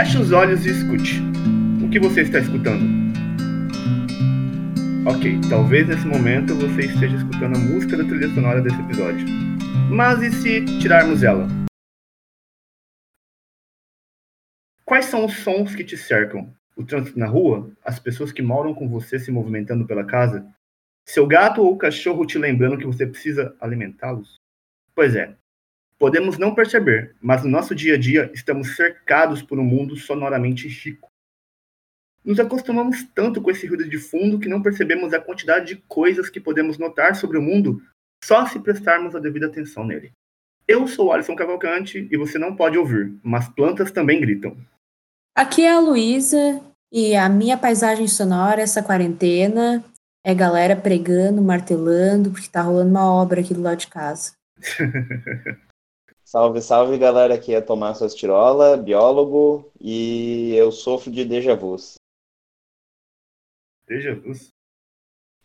Feche os olhos e escute. O que você está escutando? Ok, talvez nesse momento você esteja escutando a música da trilha sonora desse episódio. Mas e se tirarmos ela? Quais são os sons que te cercam? O trânsito na rua? As pessoas que moram com você se movimentando pela casa? Seu gato ou cachorro te lembrando que você precisa alimentá-los? Pois é, podemos não perceber, mas no nosso dia a dia estamos cercados por um mundo sonoramente rico. Nos acostumamos tanto com esse ruído de fundo que não percebemos a quantidade de coisas que podemos notar sobre o mundo só se prestarmos a devida atenção nele. Eu sou Alisson Cavalcante e você não pode ouvir, mas plantas também gritam. Aqui é a Luísa e a minha paisagem sonora essa quarentena é galera pregando, martelando, porque tá rolando uma obra aqui do lado de casa. salve, salve galera, aqui é Tomás Astirola, biólogo, e eu sofro de déjà vus. Déjà vus?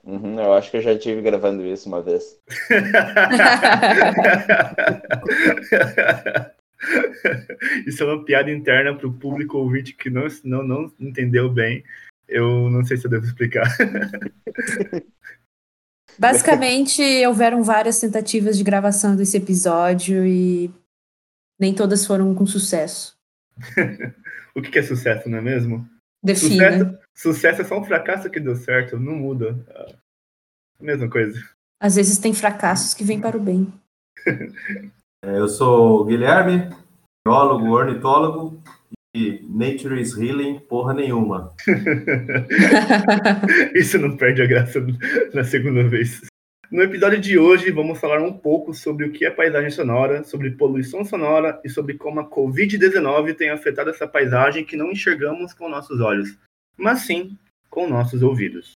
Uhum, eu acho que eu já estive gravando isso uma vez. isso é uma piada interna para o público ouvinte que não, não, não entendeu bem. Eu não sei se eu devo explicar. Basicamente, houveram várias tentativas de gravação desse episódio e nem todas foram com sucesso. o que é sucesso, não é mesmo? Defina. Sucesso, sucesso é só um fracasso que deu certo, não muda. É a mesma coisa. Às vezes tem fracassos que vêm para o bem. É, eu sou o Guilherme, biólogo, ornitólogo, Nature is Healing, porra nenhuma. Isso não perde a graça na segunda vez. No episódio de hoje, vamos falar um pouco sobre o que é paisagem sonora, sobre poluição sonora e sobre como a Covid-19 tem afetado essa paisagem que não enxergamos com nossos olhos, mas sim com nossos ouvidos.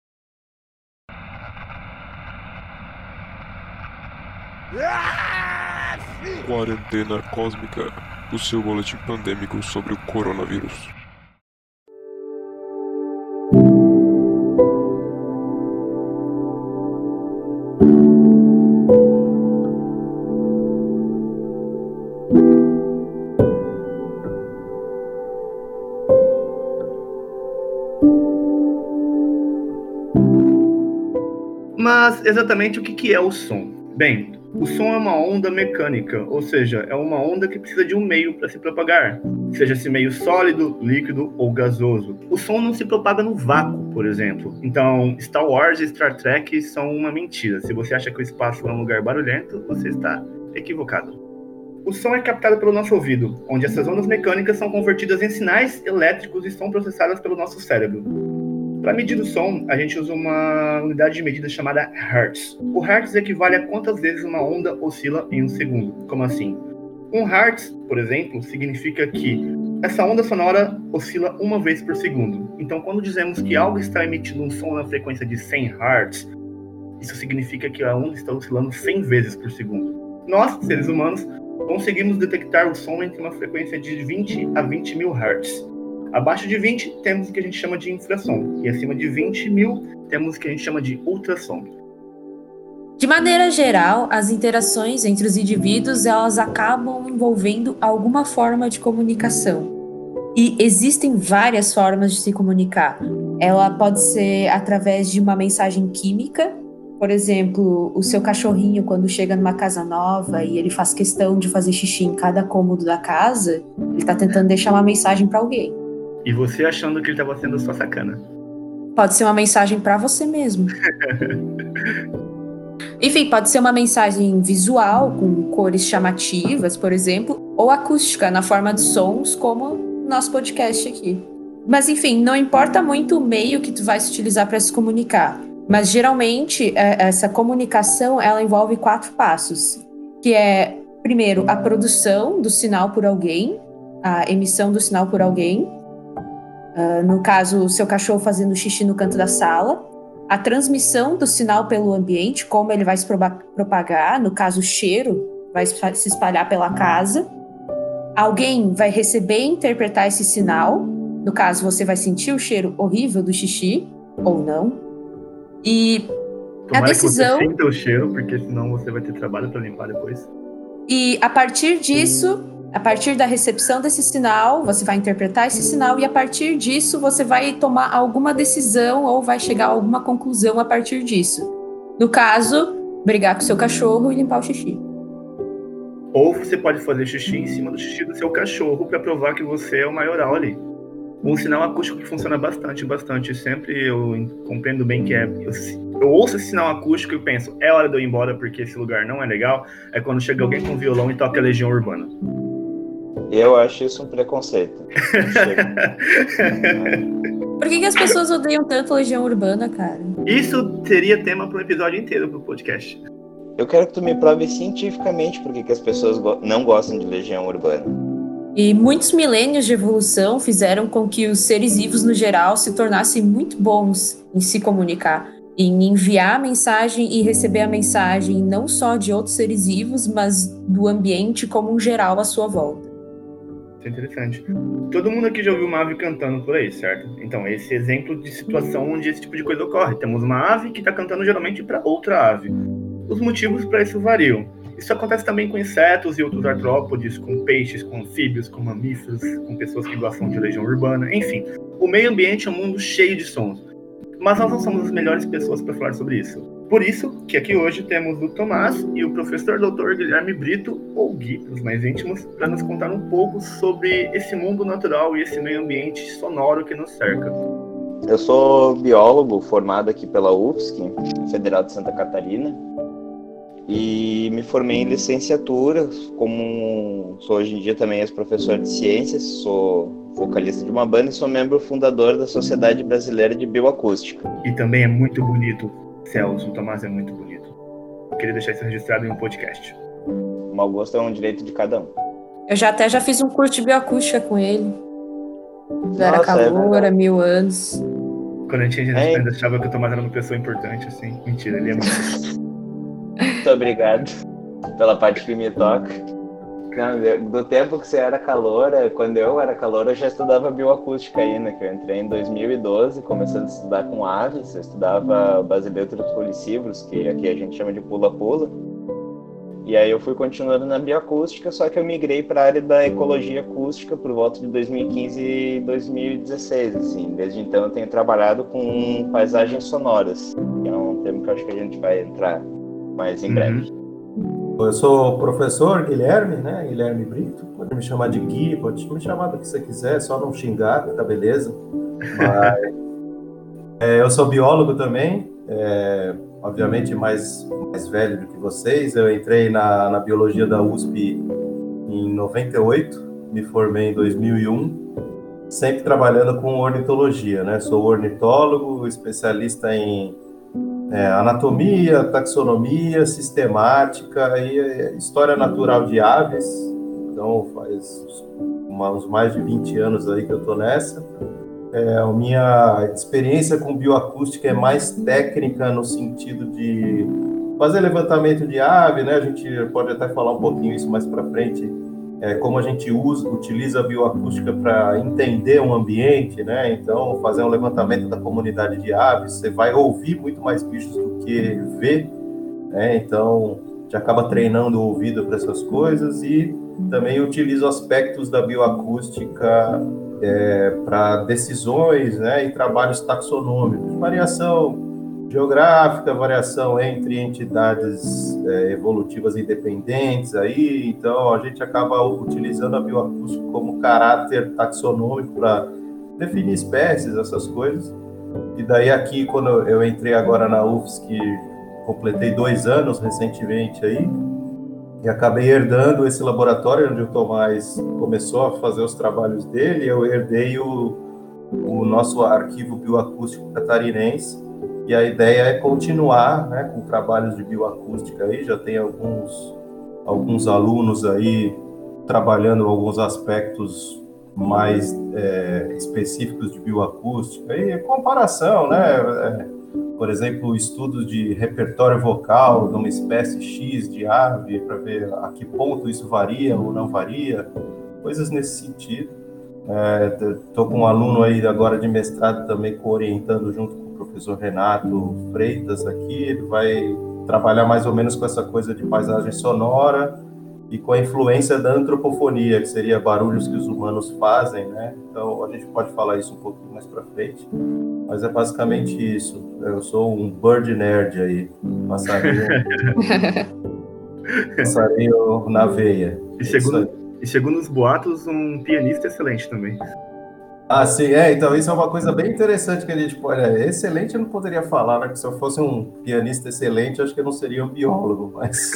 Quarentena Cósmica o seu boletim pandêmico sobre o coronavírus. Mas exatamente o que é o som? Bem, o som é uma onda mecânica, ou seja, é uma onda que precisa de um meio para se propagar, seja esse meio sólido, líquido ou gasoso. O som não se propaga no vácuo, por exemplo. Então, Star Wars e Star Trek são uma mentira. Se você acha que o espaço é um lugar barulhento, você está equivocado. O som é captado pelo nosso ouvido, onde essas ondas mecânicas são convertidas em sinais elétricos e são processadas pelo nosso cérebro. Para medir o som, a gente usa uma unidade de medida chamada Hertz. O Hertz equivale a quantas vezes uma onda oscila em um segundo. Como assim? Um Hertz, por exemplo, significa que essa onda sonora oscila uma vez por segundo. Então, quando dizemos que algo está emitindo um som na frequência de 100 Hz, isso significa que a onda está oscilando 100 vezes por segundo. Nós, seres humanos, conseguimos detectar o som entre uma frequência de 20 a 20 mil Hz. Abaixo de 20 temos o que a gente chama de infrasom, e acima de 20 mil temos o que a gente chama de ultrassom. De maneira geral, as interações entre os indivíduos elas acabam envolvendo alguma forma de comunicação. E existem várias formas de se comunicar. Ela pode ser através de uma mensagem química, por exemplo, o seu cachorrinho quando chega numa casa nova e ele faz questão de fazer xixi em cada cômodo da casa, ele está tentando deixar uma mensagem para alguém. E você achando que ele estava sendo só sacana. Pode ser uma mensagem para você mesmo. Enfim, pode ser uma mensagem visual, com cores chamativas, por exemplo, ou acústica, na forma de sons, como nosso podcast aqui. Mas enfim, não importa muito o meio que tu vai se utilizar para se comunicar. Mas geralmente é, essa comunicação ela envolve quatro passos, que é primeiro a produção do sinal por alguém, a emissão do sinal por alguém, Uh, no caso, o seu cachorro fazendo xixi no canto da sala, a transmissão do sinal pelo ambiente, como ele vai se propagar, no caso, o cheiro vai se espalhar pela casa. Alguém vai receber e interpretar esse sinal, no caso, você vai sentir o cheiro horrível do xixi, ou não. E Tomara a decisão. Que você sinta o cheiro, porque senão você vai ter trabalho para limpar depois. E a partir disso, A partir da recepção desse sinal, você vai interpretar esse sinal e a partir disso você vai tomar alguma decisão ou vai chegar a alguma conclusão a partir disso. No caso, brigar com seu cachorro e limpar o xixi. Ou você pode fazer xixi em cima do xixi do seu cachorro para provar que você é o maioral ali. Um sinal acústico que funciona bastante, bastante. Sempre eu compreendo bem que é. Eu, eu ouço esse sinal acústico e penso, é hora de eu ir embora porque esse lugar não é legal. É quando chega alguém com violão e toca a Legião Urbana. Eu acho isso um preconceito. Por que, que as pessoas odeiam tanto a Legião Urbana, cara? Isso seria tema para um episódio inteiro pro podcast. Eu quero que tu me prove cientificamente por que, que as pessoas go não gostam de Legião Urbana. E muitos milênios de evolução fizeram com que os seres vivos no geral se tornassem muito bons em se comunicar, em enviar a mensagem e receber a mensagem não só de outros seres vivos, mas do ambiente como um geral à sua volta. É interessante. Todo mundo aqui já ouviu uma ave cantando por aí, certo? Então, esse exemplo de situação onde esse tipo de coisa ocorre. Temos uma ave que está cantando geralmente para outra ave. Os motivos para isso variam. Isso acontece também com insetos e outros artrópodes, com peixes, com anfíbios, com mamíferos, com pessoas que gostam de legião urbana, enfim. O meio ambiente é um mundo cheio de sons. Mas nós não somos as melhores pessoas para falar sobre isso. Por isso que aqui hoje temos o Tomás e o professor Dr. Guilherme Brito, ou Gui, os mais íntimos, para nos contar um pouco sobre esse mundo natural e esse meio ambiente sonoro que nos cerca. Eu sou biólogo formado aqui pela UFSC, Federal de Santa Catarina, e me formei em licenciatura, como sou hoje em dia também ex-professor de ciências, sou vocalista de uma banda e sou membro fundador da Sociedade Brasileira de Bioacústica. E também é muito bonito, Celso, o Tomás é muito bonito. Eu queria deixar isso registrado em um podcast. O mau gosto é um direito de cada um. Eu já até já fiz um curso de bioacústica com ele. Era Nossa, é calor, verdade. há mil anos. Quando a gente É. ainda achava que o Tomás era uma pessoa importante, assim. Mentira, ele é muito. Muito obrigado pela parte que me toca. Não, do tempo que você era calor, eh, quando eu era calor, eu já estudava bioacústica ainda, que eu entrei em 2012, começando a estudar com aves, eu estudava basileutros policívoros, que aqui a gente chama de pula-pula. E aí eu fui continuando na bioacústica, só que eu migrei para a área da ecologia acústica por volta de 2015 e 2016, assim. Desde então eu tenho trabalhado com paisagens sonoras, que é um termo que eu acho que a gente vai entrar mais em breve. Eu sou professor Guilherme, né? Guilherme Brito. Pode me chamar de Gui, pode me chamar do que você quiser, só não xingar, tá beleza. Mas, é, eu sou biólogo também, é, obviamente mais, mais velho do que vocês. Eu entrei na, na biologia da USP em 98, me formei em 2001, sempre trabalhando com ornitologia, né? Sou ornitólogo, especialista em é, anatomia, taxonomia, sistemática e é, história natural de aves. Então faz uns mais de 20 anos aí que eu estou nessa. É, a minha experiência com bioacústica é mais técnica no sentido de fazer levantamento de ave, né? A gente pode até falar um pouquinho isso mais para frente, é, como a gente usa, utiliza a bioacústica para entender um ambiente, né? Então, fazer um levantamento da comunidade de aves, você vai ouvir muito mais bichos do que ver, né? Então, já acaba treinando o ouvido para essas coisas e também utilizo aspectos da bioacústica é, para decisões, né? E trabalhos taxonômicos, variação geográfica, variação entre entidades é, evolutivas independentes aí, então a gente acaba utilizando a bioacústica como caráter taxonômico para definir espécies, essas coisas. E daí aqui, quando eu entrei agora na UFSC, completei dois anos recentemente aí, e acabei herdando esse laboratório onde o Tomás começou a fazer os trabalhos dele, eu herdei o, o nosso arquivo bioacústico catarinense, e a ideia é continuar né, com trabalhos de bioacústica aí, já tem alguns, alguns alunos aí trabalhando alguns aspectos mais é, específicos de bioacústica e comparação, né? É, por exemplo, estudos de repertório vocal de uma espécie X de ave para ver a que ponto isso varia ou não varia, coisas nesse sentido. Estou com um aluno aí agora de mestrado também orientando junto professor Renato Freitas aqui, ele vai trabalhar mais ou menos com essa coisa de paisagem sonora e com a influência da antropofonia, que seria barulhos que os humanos fazem, né? Então a gente pode falar isso um pouquinho mais para frente, mas é basicamente isso. Eu sou um bird nerd aí, passarinho, passarinho na veia. E segundo, e segundo os boatos, um pianista excelente também. Ah, sim, é, então isso é uma coisa bem interessante que a gente pode. É, excelente eu não poderia falar, né? Que se eu fosse um pianista excelente, acho que eu não seria um biólogo, mas.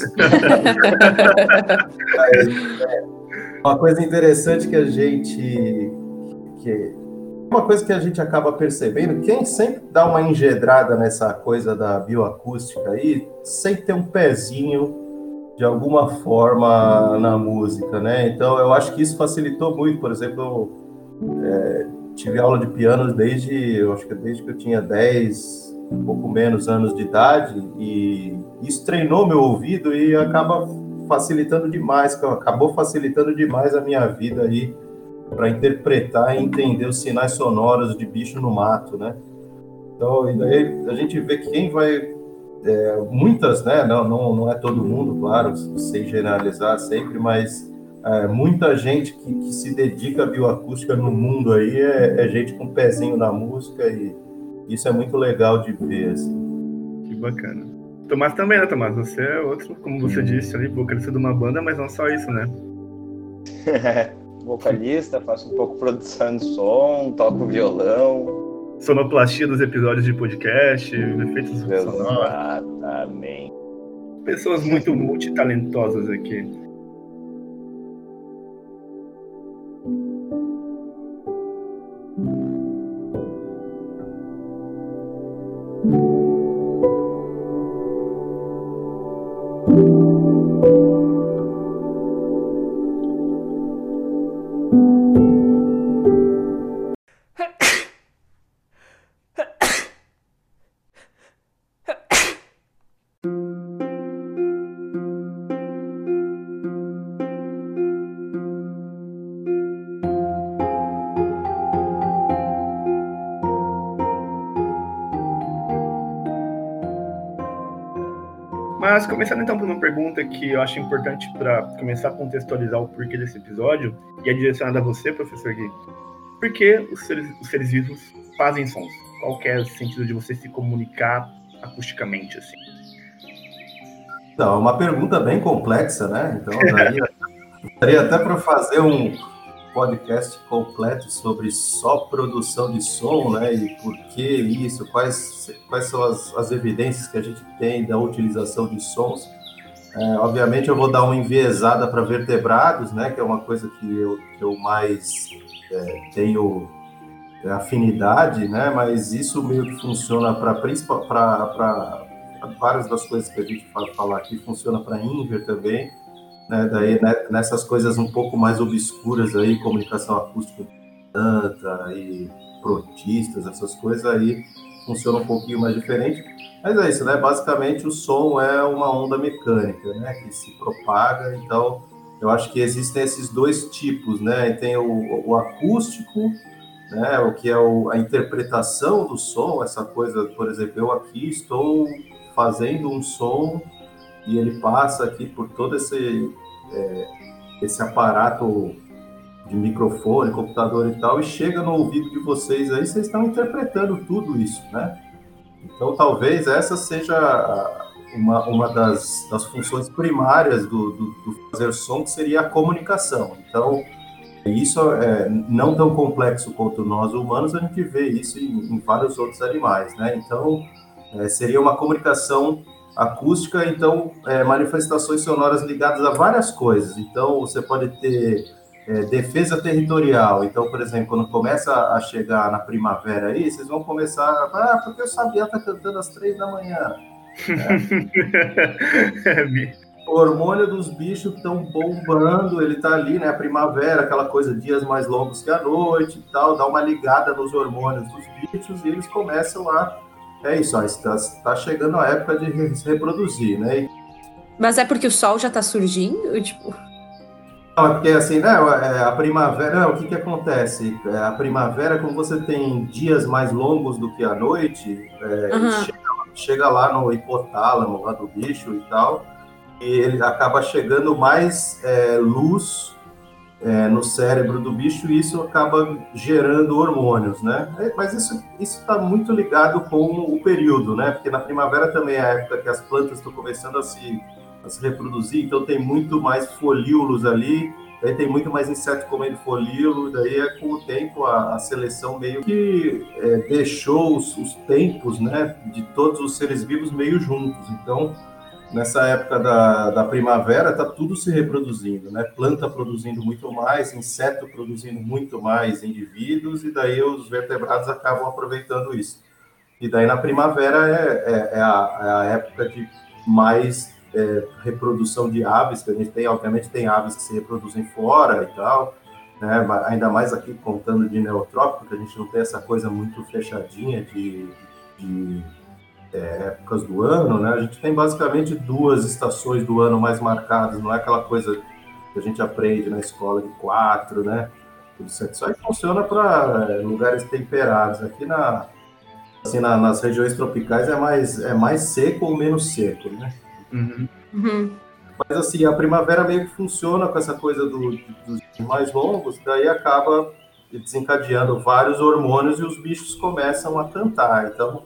é, uma coisa interessante que a gente. Que, uma coisa que a gente acaba percebendo, quem sempre dá uma engedrada nessa coisa da bioacústica aí, sempre tem um pezinho de alguma forma na música, né? Então eu acho que isso facilitou muito, por exemplo é, tive aula de piano desde, eu acho que desde que eu tinha 10, um pouco menos anos de idade, e isso treinou meu ouvido e acaba facilitando demais, acabou facilitando demais a minha vida aí para interpretar e entender os sinais sonoros de bicho no mato, né? Então, e daí a gente vê que quem vai é, muitas, né? Não, não, não é todo mundo, claro, sem generalizar sempre, mas é, muita gente que, que, se dedica à bioacústica no mundo aí é, é, gente com pezinho na música e isso é muito legal de ver, assim. Que bacana. Tomás também, né, Tomás? Você é outro, como você disse ali, vocalista de uma banda, mas não só isso, né? Vocalista, faço um pouco produção de som, toco violão. Sonoplastia dos episódios de podcast, efeitos sonoros. Exatamente. Pessoas muito multitalentosas aqui. Pergunta que eu acho importante para começar a contextualizar o porquê desse episódio, e é direcionada a você, professor Gui. Por que os seres, os seres vivos fazem sons? Qual é o sentido de você se comunicar acusticamente assim? Então, é uma pergunta bem complexa, né? Então, daria, daria até para fazer um, podcast completo sobre só produção de som, né? E por que isso, quais, quais são as, as evidências que a gente tem da utilização de sons. É, obviamente eu vou dar uma enviesada para vertebrados, né? Que é uma coisa que eu, que eu mais é, tenho afinidade, né? Mas isso meio que funciona para várias das coisas que a gente fala, falar aqui, funciona para Inver também né, daí né, nessas coisas um pouco mais obscuras aí, comunicação acústica planta e protistas, essas coisas aí funciona um pouquinho mais diferente. Mas é isso, né? Basicamente o som é uma onda mecânica, né? Que se propaga. Então, eu acho que existem esses dois tipos, né? Tem o, o acústico, né? O que é o, a interpretação do som, essa coisa, por exemplo, eu aqui estou fazendo um som e ele passa aqui por todo esse, é, esse aparato de microfone, computador e tal, e chega no ouvido de vocês aí, vocês estão interpretando tudo isso, né? Então, talvez essa seja uma, uma das, das funções primárias do, do, do fazer som, que seria a comunicação. Então, isso é não tão complexo quanto nós humanos, a gente vê isso em, em vários outros animais, né? Então, é, seria uma comunicação acústica, então é, manifestações sonoras ligadas a várias coisas. Então você pode ter é, defesa territorial. Então, por exemplo, quando começa a chegar na primavera aí, vocês vão começar, a ah, porque o Sabiá está cantando às três da manhã. É. o hormônio dos bichos estão bombando, ele está ali, né? A primavera, aquela coisa, dias mais longos que a noite e tal, dá uma ligada nos hormônios dos bichos e eles começam a é isso, ó, está, está chegando a época de se reproduzir, né? Mas é porque o sol já está surgindo? Tipo... Não, é porque assim, né, a primavera, o que que acontece? É, a primavera, como você tem dias mais longos do que a noite, é, uhum. chega, chega, lá no hipotálamo, lá do bicho e tal, e ele acaba chegando mais é, luz é, no cérebro do bicho e isso acaba gerando hormônios, né? Mas isso está muito ligado com o período, né? Porque na primavera também é a época que as plantas estão começando a se, a se reproduzir, então tem muito mais folíolos ali, daí tem muito mais inseto comendo folíolo, daí é com o tempo a, a seleção meio que é, deixou os, os tempos, né, de todos os seres vivos meio juntos. Então nessa época da, da primavera, está tudo se reproduzindo, né? Planta produzindo muito mais, inseto produzindo muito mais indivíduos, e daí os vertebrados acabam aproveitando isso. E daí na primavera é, é, é, a, é a, época de mais é, reprodução de aves, que a gente tem, obviamente, tem aves que se reproduzem fora e tal, né? ainda mais aqui contando de neotrópico, que a gente não tem essa coisa muito fechadinha de, de é, épocas do ano, né? A gente tem basicamente duas estações do ano mais marcadas, não é aquela coisa que a gente aprende na escola de quatro, né? Isso aí funciona para é, lugares temperados. Aqui na, assim, na, nas regiões tropicais é mais, é mais seco ou menos seco, né? Uhum. Uhum. Mas assim, a primavera meio que funciona com essa coisa do, dos mais longos, daí acaba desencadeando vários hormônios e os bichos começam a cantar. Então,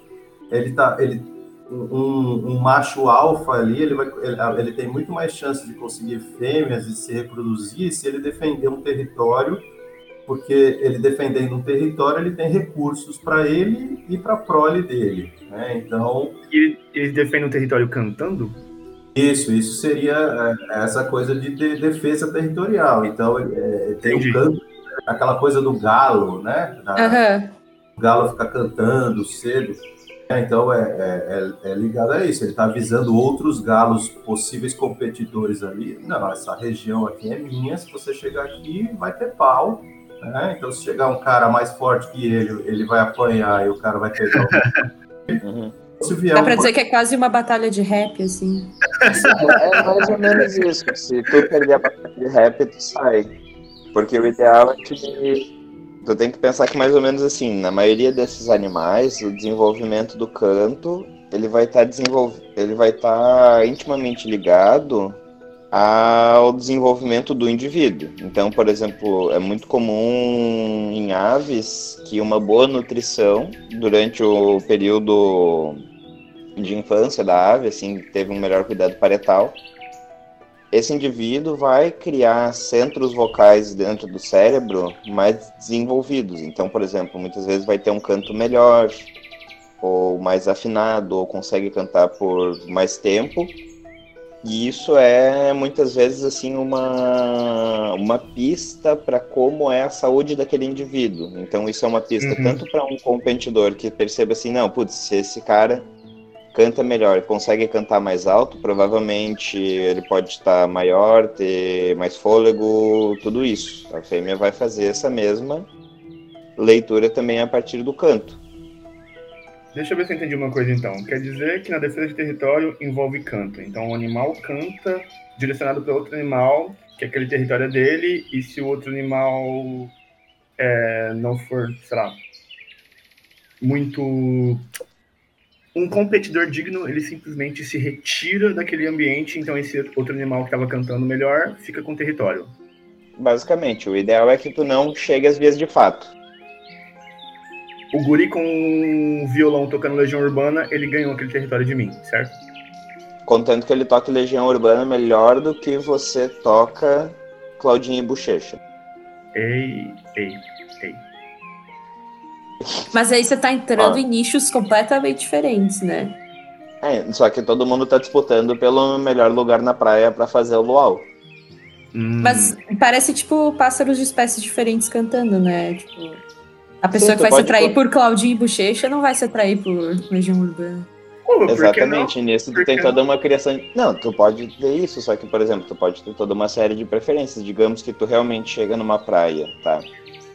ele tá, ele um, um macho alfa ali, ele vai, ele, ele, tem muito mais chance de conseguir fêmeas e se reproduzir se ele defender um território, porque ele defendendo um território ele tem recursos para ele e para a prole dele, né? Então ele, ele defende um território cantando? Isso, isso seria é, essa coisa de, de defesa territorial. Então é, tem Entendi. um canto, aquela coisa do galo, né? Da, uhum. O galo fica cantando cedo. É, então é, é, é, é, ligado a isso. Ele está avisando outros galos possíveis competidores ali. Não, essa região aqui é minha. Se você chegar aqui, vai ter pau. Né? Então, se chegar um cara mais forte que ele, ele vai apanhar e o cara vai pegar. uhum. Dá pra dizer que é quase uma batalha de rap, assim. É mais ou menos isso. Se tu perder a batalha de rap, tu sai. Porque o ideal é que Tu tem que pensar que mais ou menos assim, na maioria desses animais, o desenvolvimento do canto, ele vai estar tá desenvolv... ele vai estar tá intimamente ligado ao desenvolvimento do indivíduo. Então, por exemplo, é muito comum em aves que uma boa nutrição durante o período de infância da ave, assim, teve um melhor cuidado parental, esse indivíduo vai criar centros vocais dentro do cérebro mais desenvolvidos. Então, por exemplo, muitas vezes vai ter um canto melhor, ou mais afinado, ou consegue cantar por mais tempo. E isso é muitas vezes assim uma, uma pista para como é a saúde daquele indivíduo. Então isso é uma pista uhum. tanto para um competidor que perceba assim, não, putz, se esse cara canta melhor, consegue cantar mais alto, provavelmente ele pode estar maior, ter mais fôlego, tudo isso. A fêmea vai fazer essa mesma leitura também a partir do canto. Deixa eu ver se eu entendi uma coisa então. Quer dizer que na defesa de território envolve canto. Então o animal canta direcionado para outro animal, que aquele território é dele, e se o outro animal é, não for, sei lá, muito um competidor digno, ele simplesmente se retira daquele ambiente, então esse outro animal que estava cantando melhor fica com o território. Basicamente, o ideal é que tu não chegue às vias de fato. O guri com um violão tocando Legião Urbana, ele ganhou aquele território de mim, certo? Contanto que ele toque Legião Urbana melhor do que você toca Claudinha e Bochecha. Ei, ei, ei. Mas aí você tá entrando ah. em nichos completamente diferentes, né? É, só que todo mundo tá disputando pelo melhor lugar na praia para fazer o luau. Hum. Mas parece tipo pássaros de espécies diferentes cantando, né? Tipo, a pessoa Sim, que vai se atrair por Claudinho e Bochecha não vai se atrair por Legião Urbana. Exatamente, nisso tu tem toda uma criação. Não, tu pode ter isso, só que, por exemplo, tu pode ter toda uma série de preferências. Digamos que tu realmente chega numa praia, tá?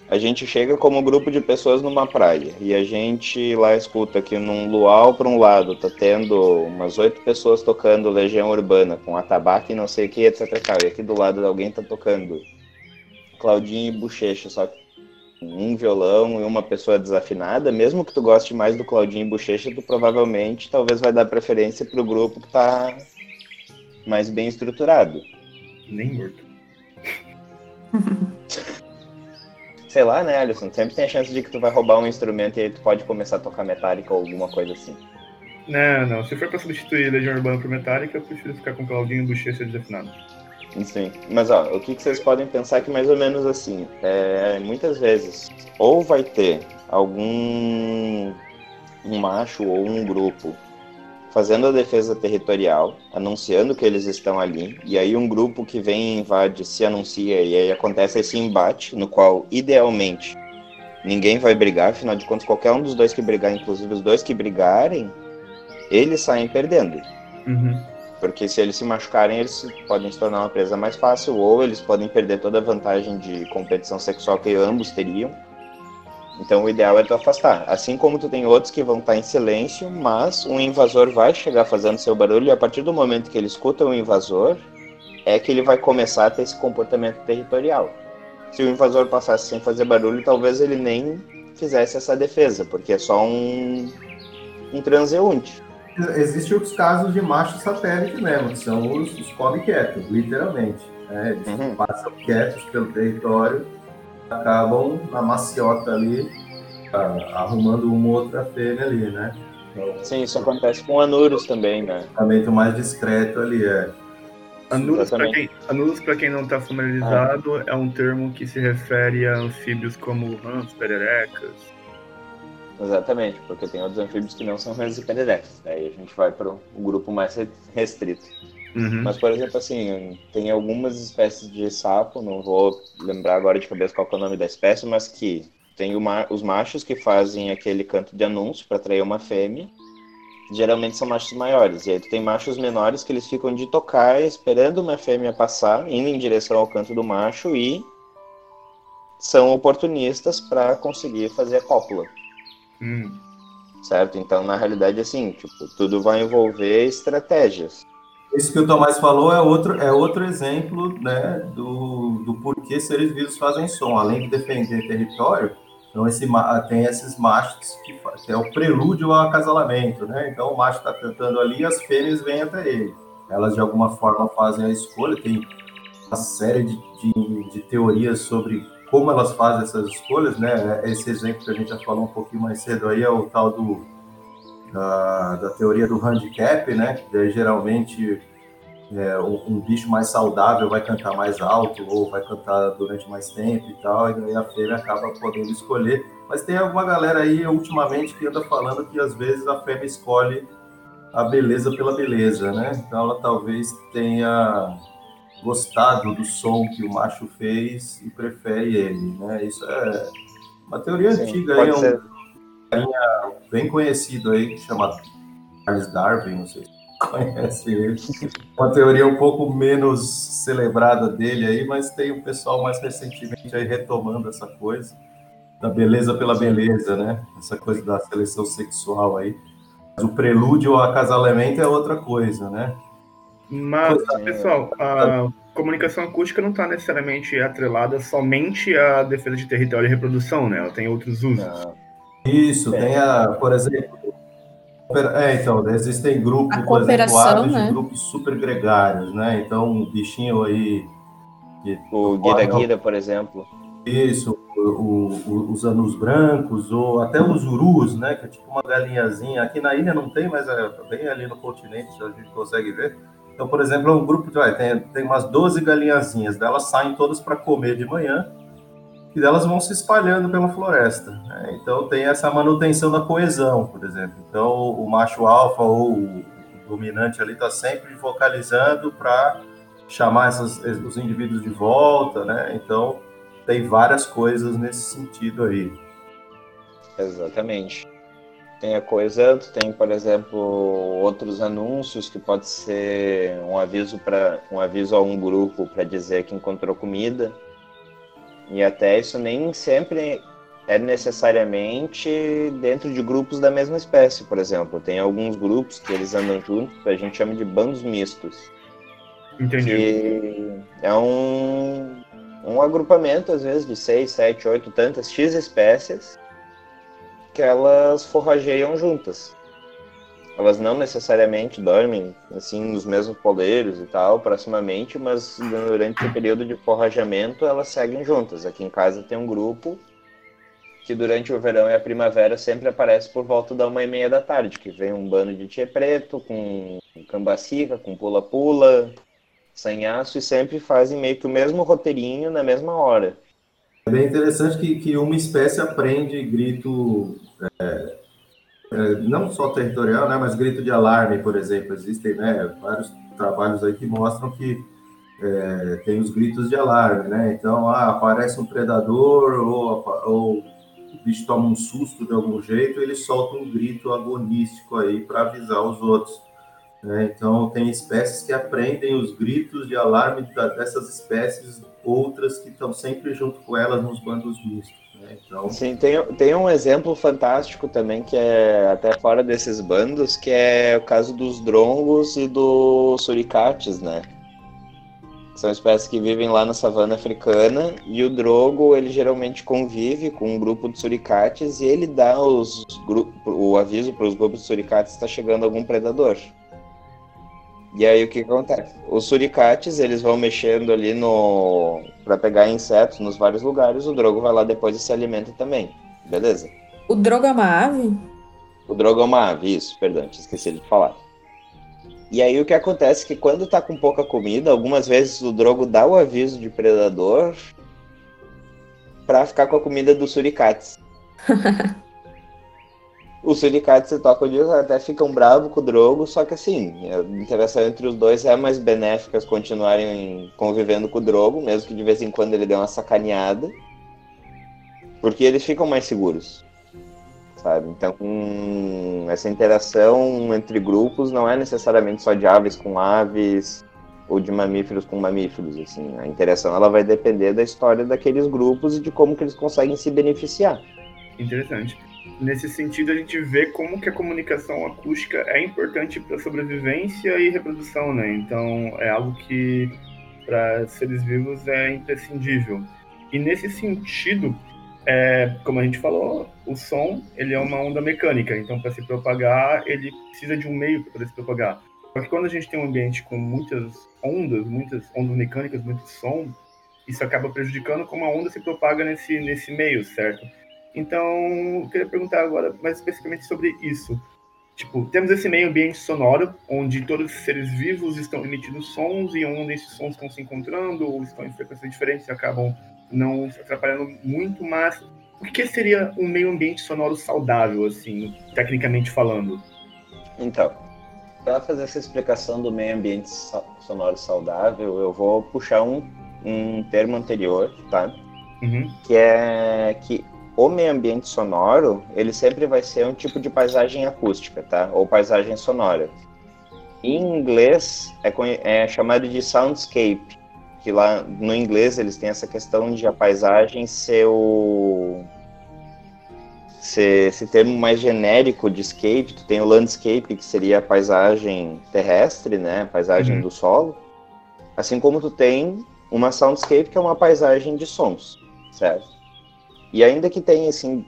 A gente chega como grupo de pessoas numa praia e a gente lá escuta que num luau para um lado tá tendo umas oito pessoas tocando Legião Urbana com atabaque e não sei o que, etc. E aqui do lado alguém tá tocando Claudinho e Bochecha, só que um violão e uma pessoa desafinada, mesmo que tu goste mais do Claudinho e Bochecha, tu provavelmente talvez vai dar preferência pro grupo que tá mais bem estruturado. Nem morto. Sei lá, né, Alisson? Sempre tem a chance de que tu vai roubar um instrumento e aí tu pode começar a tocar metálica ou alguma coisa assim. Não, não. Se for pra substituir Legião Urbana por Metallica, eu prefiro ficar com Claudinho Bochecha desafinado. Sim. Mas ó, o que, que vocês podem pensar que mais ou menos assim, é, muitas vezes, ou vai ter algum um macho ou um grupo fazendo a defesa territorial, anunciando que eles estão ali, e aí um grupo que vem e invade se anuncia, e aí acontece esse embate, no qual, idealmente, ninguém vai brigar, afinal de contas, qualquer um dos dois que brigar, inclusive os dois que brigarem, eles saem perdendo. Uhum. Porque se eles se machucarem, eles podem se tornar uma presa mais fácil, ou eles podem perder toda a vantagem de competição sexual que ambos teriam. Então o ideal é tu afastar. Assim como tu tem outros que vão estar em silêncio, mas um invasor vai chegar fazendo seu barulho e a partir do momento que ele escuta o invasor, é que ele vai começar a ter esse comportamento territorial. Se o invasor passasse sem fazer barulho, talvez ele nem fizesse essa defesa, porque é só um, um transeunte. Existem outros casos de macho satélite mesmo, que são os, os come quietos, literalmente. Né? Eles Uhum. passam quietos pelo território acabam na maciota ali, ah, arrumando uma outra fêmea ali, né? Então, Sim, isso acontece com Anurus também, né? tratamento mais discreto ali, é. Pra Exatamente. quem, pra quem não tá familiarizado, é um termo que se refere a anfíbios como rãs, pererecas. Exatamente, porque tem outros anfíbios que não são rãs e pererecas. Daí a gente vai para um grupo mais re- restrito. Uhum. Mas, por exemplo, assim, tem algumas espécies de sapo, não vou lembrar agora de cabeça qual é o nome da espécie, mas que tem o ma- os machos que fazem aquele canto de anúncio para atrair uma fêmea. Geralmente são machos maiores. E aí tu tem machos menores que eles ficam de tocar, esperando uma fêmea passar, indo em direção ao canto do macho e são oportunistas para conseguir fazer a cópula Hum. certo? Então, na realidade, assim, tipo, tudo vai envolver estratégias. Isso que o Tomás falou é outro, é outro exemplo né, do, do porquê seres vivos fazem som. Além de defender território, então esse, tem esses machos que, que é o prelúdio ao acasalamento. Né? Então o macho está cantando ali e as fêmeas vêm até ele. Elas de alguma forma fazem a escolha, tem uma série de, de, de teorias sobre como elas fazem essas escolhas. Né? Esse exemplo que a gente já falou um pouquinho mais cedo aí é o tal do da, da teoria do handicap, né? Daí, geralmente é, um, um bicho mais saudável vai cantar mais alto ou vai cantar durante mais tempo e tal, e daí a fêmea acaba podendo escolher. Mas tem alguma galera aí ultimamente que anda falando que às vezes a fêmea escolhe a beleza pela beleza, né? Então ela talvez tenha gostado do som que o macho fez e prefere ele, né? Isso é uma teoria Sim, antiga aí, é um ser. Bem conhecido aí, que chama Charles Darwin, não sei se conhece ele. Uma teoria um pouco menos celebrada dele aí, mas tem um pessoal mais recentemente aí retomando essa coisa da beleza pela beleza, né? Essa coisa da seleção sexual aí. Mas o prelúdio ao acasalamento é outra coisa, né? Mas, pessoal, a comunicação acústica não está necessariamente atrelada somente à defesa de território e reprodução, né? Ela tem outros usos. Isso, É. tem a, por exemplo, é, então, existem grupos, A por exemplo, aves né? de grupos super gregários, né? Então, um bichinho aí que O Guira Guira, por exemplo. Isso, o- o- os anos brancos, ou até os urus, né? Que é tipo uma galinhazinha. Aqui na ilha não tem, mas é bem ali no continente a gente consegue ver. Então, por exemplo, é um grupo de. vai, tem, tem umas 12 galinhazinhas, delas saem todas para comer de manhã, e delas vão se espalhando pela floresta. né? Então, tem essa manutenção da coesão, por exemplo. Então, o macho alfa ou o dominante ali está sempre vocalizando para chamar essas, os indivíduos de volta, né? Então, tem várias coisas nesse sentido aí. Exatamente. Tem a tu tem, por exemplo, outros anúncios que pode ser um aviso para um aviso a um grupo para dizer que encontrou comida. E até isso nem sempre é necessariamente dentro de grupos da mesma espécie, por exemplo. Tem alguns grupos que eles andam juntos, que a gente chama de bandos mistos. Entendi. que é um, um agrupamento, às vezes, de seis, sete, oito, tantas X espécies que elas forrageiam juntas. Elas não necessariamente dormem assim nos mesmos poleiros e tal, proximamente, mas durante o período de forrajamento elas seguem juntas. Aqui em casa tem um grupo que durante o verão e a primavera sempre aparece por volta da uma e meia da tarde, que vem um bando de tchê preto, com cambacica, com pula-pula, sanhaço, e sempre fazem meio que o mesmo roteirinho na mesma hora. É bem interessante que, que uma espécie aprende grito é, não só territorial, né, mas grito de alarme, por exemplo. Existem né, vários trabalhos aí que mostram que é, tem os gritos de alarme, né? Então, ah, aparece um predador ou, ou o bicho toma um susto de algum jeito, ele solta um grito agonístico aí para avisar os outros. Né? Então, tem espécies que aprendem os gritos de alarme dessas espécies, outras que estão sempre junto com elas nos bandos mistos. Então... Sim, tem, tem um exemplo fantástico também, que é até fora desses bandos, que é o caso dos drongos e dos suricates, né? São espécies que vivem lá na savana africana e o drogo ele geralmente convive com um grupo de suricates e ele dá os, o aviso para os grupos de suricates que está chegando algum predador. E aí o que acontece? Os suricates, eles vão mexendo ali no para pegar insetos nos vários lugares, o drogo vai lá depois e se alimenta também. Beleza? O drogo é uma ave? O drogo é uma ave, isso, perdão, esqueci de falar. E aí o que acontece é que quando tá com pouca comida, algumas vezes o drogo dá o aviso de predador para ficar com a comida dos suricates. os suricates se tocam disso, até ficam bravos com o Drogo, só que assim, a interação entre os dois é mais benéfica continuarem convivendo com o Drogo, mesmo que de vez em quando ele dê uma sacaneada, porque eles ficam mais seguros, sabe? Então, hum, essa interação entre grupos não é necessariamente só de aves com aves ou de mamíferos com mamíferos, assim, a interação ela vai depender da história daqueles grupos e de como que eles conseguem se beneficiar. Interessante nesse sentido, a gente vê como que a comunicação acústica é importante para sobrevivência e reprodução, né? Então, é algo que para seres vivos é imprescindível. E nesse sentido, é, como a gente falou, o som ele é uma onda mecânica. Então, para se propagar, ele precisa de um meio para poder se propagar. Só que quando a gente tem um ambiente com muitas ondas, muitas ondas mecânicas, muito som, isso acaba prejudicando como a onda se propaga nesse, nesse meio, certo? Então, eu queria perguntar agora mais especificamente sobre isso. Tipo, temos esse meio ambiente sonoro, onde todos os seres vivos estão emitindo sons e onde esses sons estão se encontrando ou estão em frequências diferentes e acabam não se atrapalhando muito, mas o que seria um meio ambiente sonoro saudável, assim, tecnicamente falando? Então, para fazer essa explicação do meio ambiente sonoro saudável, eu vou puxar um, um termo anterior, tá? Uhum. Que é que o meio ambiente sonoro, ele sempre vai ser um tipo de paisagem acústica, tá? Ou paisagem sonora. Em inglês, é, é chamado de soundscape, que lá no inglês eles têm essa questão de a paisagem ser o... Ser esse termo mais genérico de scape, tu tem o landscape, que seria a paisagem terrestre, né? A paisagem uhum. do solo. Assim como tu tem uma soundscape, que é uma paisagem de sons, certo? E ainda que tenha assim,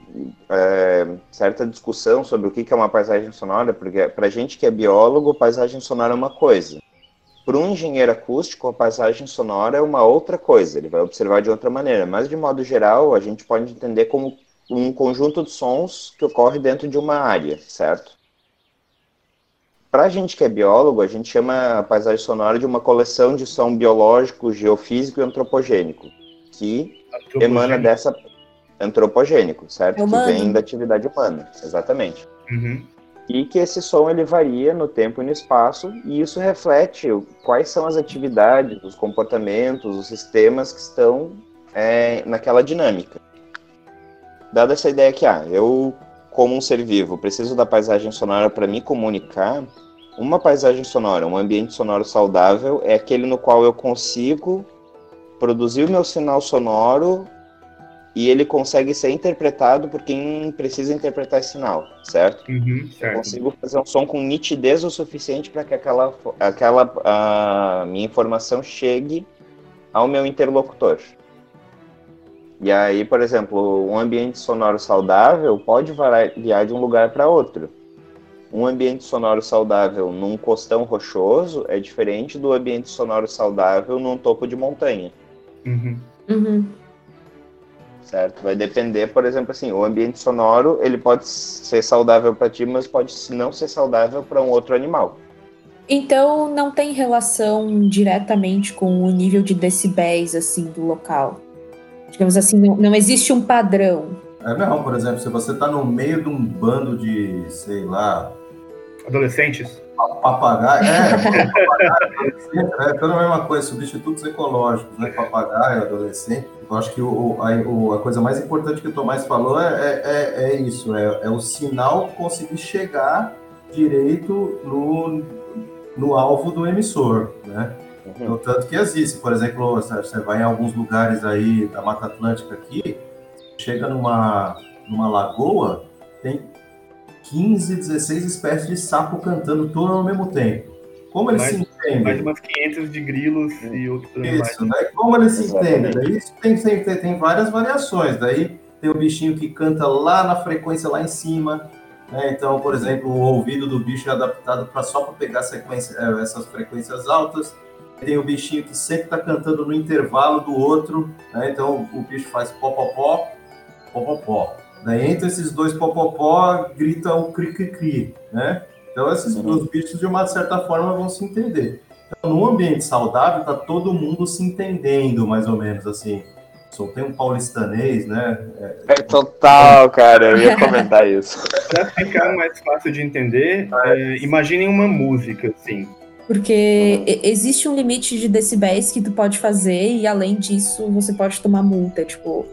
é, certa discussão sobre o que é uma paisagem sonora, porque para gente que é biólogo, paisagem sonora é uma coisa. Para um engenheiro acústico, a paisagem sonora é uma outra coisa, ele vai observar de outra maneira. Mas, de modo geral, a gente pode entender como um conjunto de sons que ocorre dentro de uma área, certo? Para a gente que é biólogo, a gente chama a paisagem sonora de uma coleção de som biológico, geofísico e antropogênico, que emana dessa antropogênico, certo? Humano. Que vem da atividade humana, exatamente. Uhum. E que esse som ele varia no tempo e no espaço, e isso reflete quais são as atividades, os comportamentos, os sistemas que estão é, naquela dinâmica. Dada essa ideia que, ah, eu, como um ser vivo, preciso da paisagem sonora para me comunicar, uma paisagem sonora, um ambiente sonoro saudável, é aquele no qual eu consigo produzir o meu sinal sonoro e ele consegue ser interpretado por quem precisa interpretar esse sinal, certo? Uhum, certo. Eu consigo fazer um som com nitidez o suficiente para que aquela, aquela a minha informação chegue ao meu interlocutor. E aí, por exemplo, um ambiente sonoro saudável pode variar de um lugar para outro. um ambiente sonoro saudável num costão rochoso é diferente do ambiente sonoro saudável num topo de montanha. Uhum. Uhum. Certo? Vai depender, por exemplo, assim, o ambiente sonoro ele pode ser saudável para ti, mas pode não ser saudável para um outro animal. Então não tem relação diretamente com o nível de decibéis assim do local. Digamos assim, não, não existe um padrão. É, não, por exemplo, se você tá no meio de um bando de, sei lá, Adolescentes? Papagaio, é, papagaio, adolescente, é tudo a mesma coisa, substitutos ecológicos, né? Papagaio, adolescente. Eu acho que o, a, a coisa mais importante que o Tomás falou é, é, é- é isso, é, é o sinal conseguir chegar direito no, no alvo do emissor, né? Uhum. No tanto que existe, por exemplo, você você vai em alguns lugares aí da Mata Atlântica aqui, chega numa, numa lagoa, tem 15, 16 espécies de sapo cantando todo ao mesmo tempo. Como eles Mais- se entendem? Mais umas 500 de grilos e outros. Isso, daí como eles se entendem? Daí isso tem, tem, tem, várias variações. Daí tem o bichinho que canta lá na frequência lá em cima. né? Então, por exemplo, o ouvido do bicho é adaptado para só para pegar sequência, eh, essas frequências altas. Tem o bichinho que sempre está cantando no intervalo do outro. né? Então o bicho faz popopó, popopó. Daí entre esses dois popopó grita o cri-cri-cri. Né? Então esses Uhum. dois bichos de uma certa forma vão se entender. Então, num ambiente saudável, tá todo mundo se entendendo, mais ou menos, assim. Só tem um paulistanês, né? É total, cara, eu ia comentar isso. Para ficar mais fácil de entender, é, imaginem uma música, assim. Porque existe um limite de decibéis que tu pode fazer e além disso você pode tomar multa, tipo...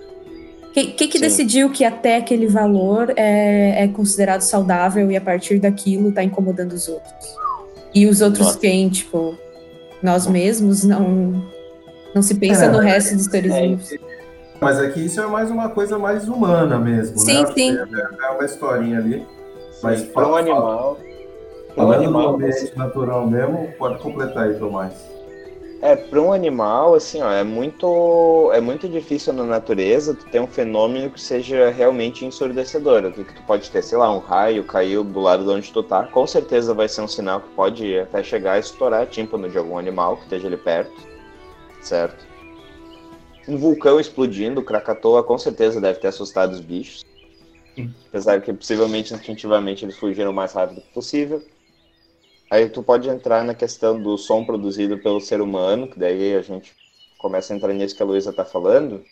Quem que, que Sim. decidiu que até aquele valor é, é considerado saudável e a partir daquilo tá incomodando os outros? E os outros Nossa. quem, tipo, nós mesmos não não se pensa É, no resto dos seres é, vivos. Mas aqui isso é mais uma coisa mais humana mesmo, Sim, né? sim. É, é uma historinha ali. Mas Para um fala- animal. Para um animal, ambiente natural mesmo, pode completar aí, Tomás. É, para um animal, assim, ó, é muito, é muito difícil na natureza tu ter um fenômeno que seja realmente ensurdecedor. O que tu pode ter, sei lá, um raio caiu do lado de onde tu tá, com certeza vai ser um sinal que pode até chegar a estourar tímpano de algum animal que esteja ali perto, certo? Um vulcão explodindo, Krakatoa com certeza deve ter assustado os bichos. Apesar que possivelmente, instintivamente, eles fugiram o mais rápido possível. Aí tu pode entrar na questão do som produzido pelo ser humano, que daí a gente começa a entrar nisso que a Luísa está falando.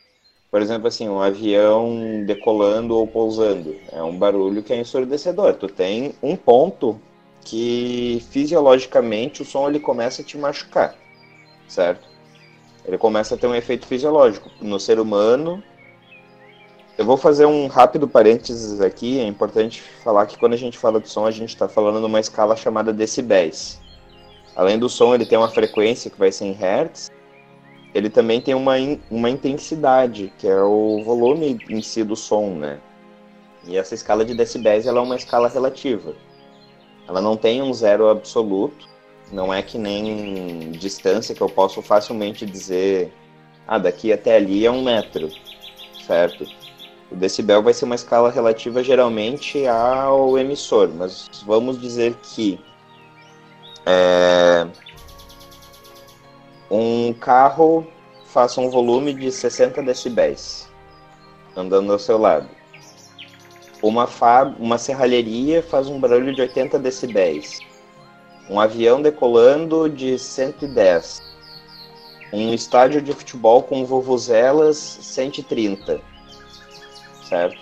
Por exemplo, assim, um avião decolando ou pousando. É um barulho que é ensurdecedor. Tu tem um ponto que fisiologicamente o som ele começa a te machucar, certo? Ele começa a ter um efeito fisiológico. No ser humano, eu vou fazer um rápido parênteses aqui. É importante falar que quando a gente fala de som, a gente está falando numa escala chamada decibéis. Além do som, ele tem uma frequência que vai ser em hertz. Ele também tem uma, in- uma intensidade, que é o volume em si do som, né? E essa escala de decibéis ela é uma escala relativa. Ela não tem um zero absoluto. Não é que nem distância que eu posso facilmente dizer, ah, daqui até ali é um metro, certo? O decibel vai ser uma escala relativa geralmente ao emissor, mas vamos dizer que é, um carro faça um volume de 60 decibéis andando ao seu lado. Uma, fa- uma serralheria faz um barulho de 80 decibéis. Um avião decolando de 110. Um estádio de futebol com vuvuzelas 130 certo?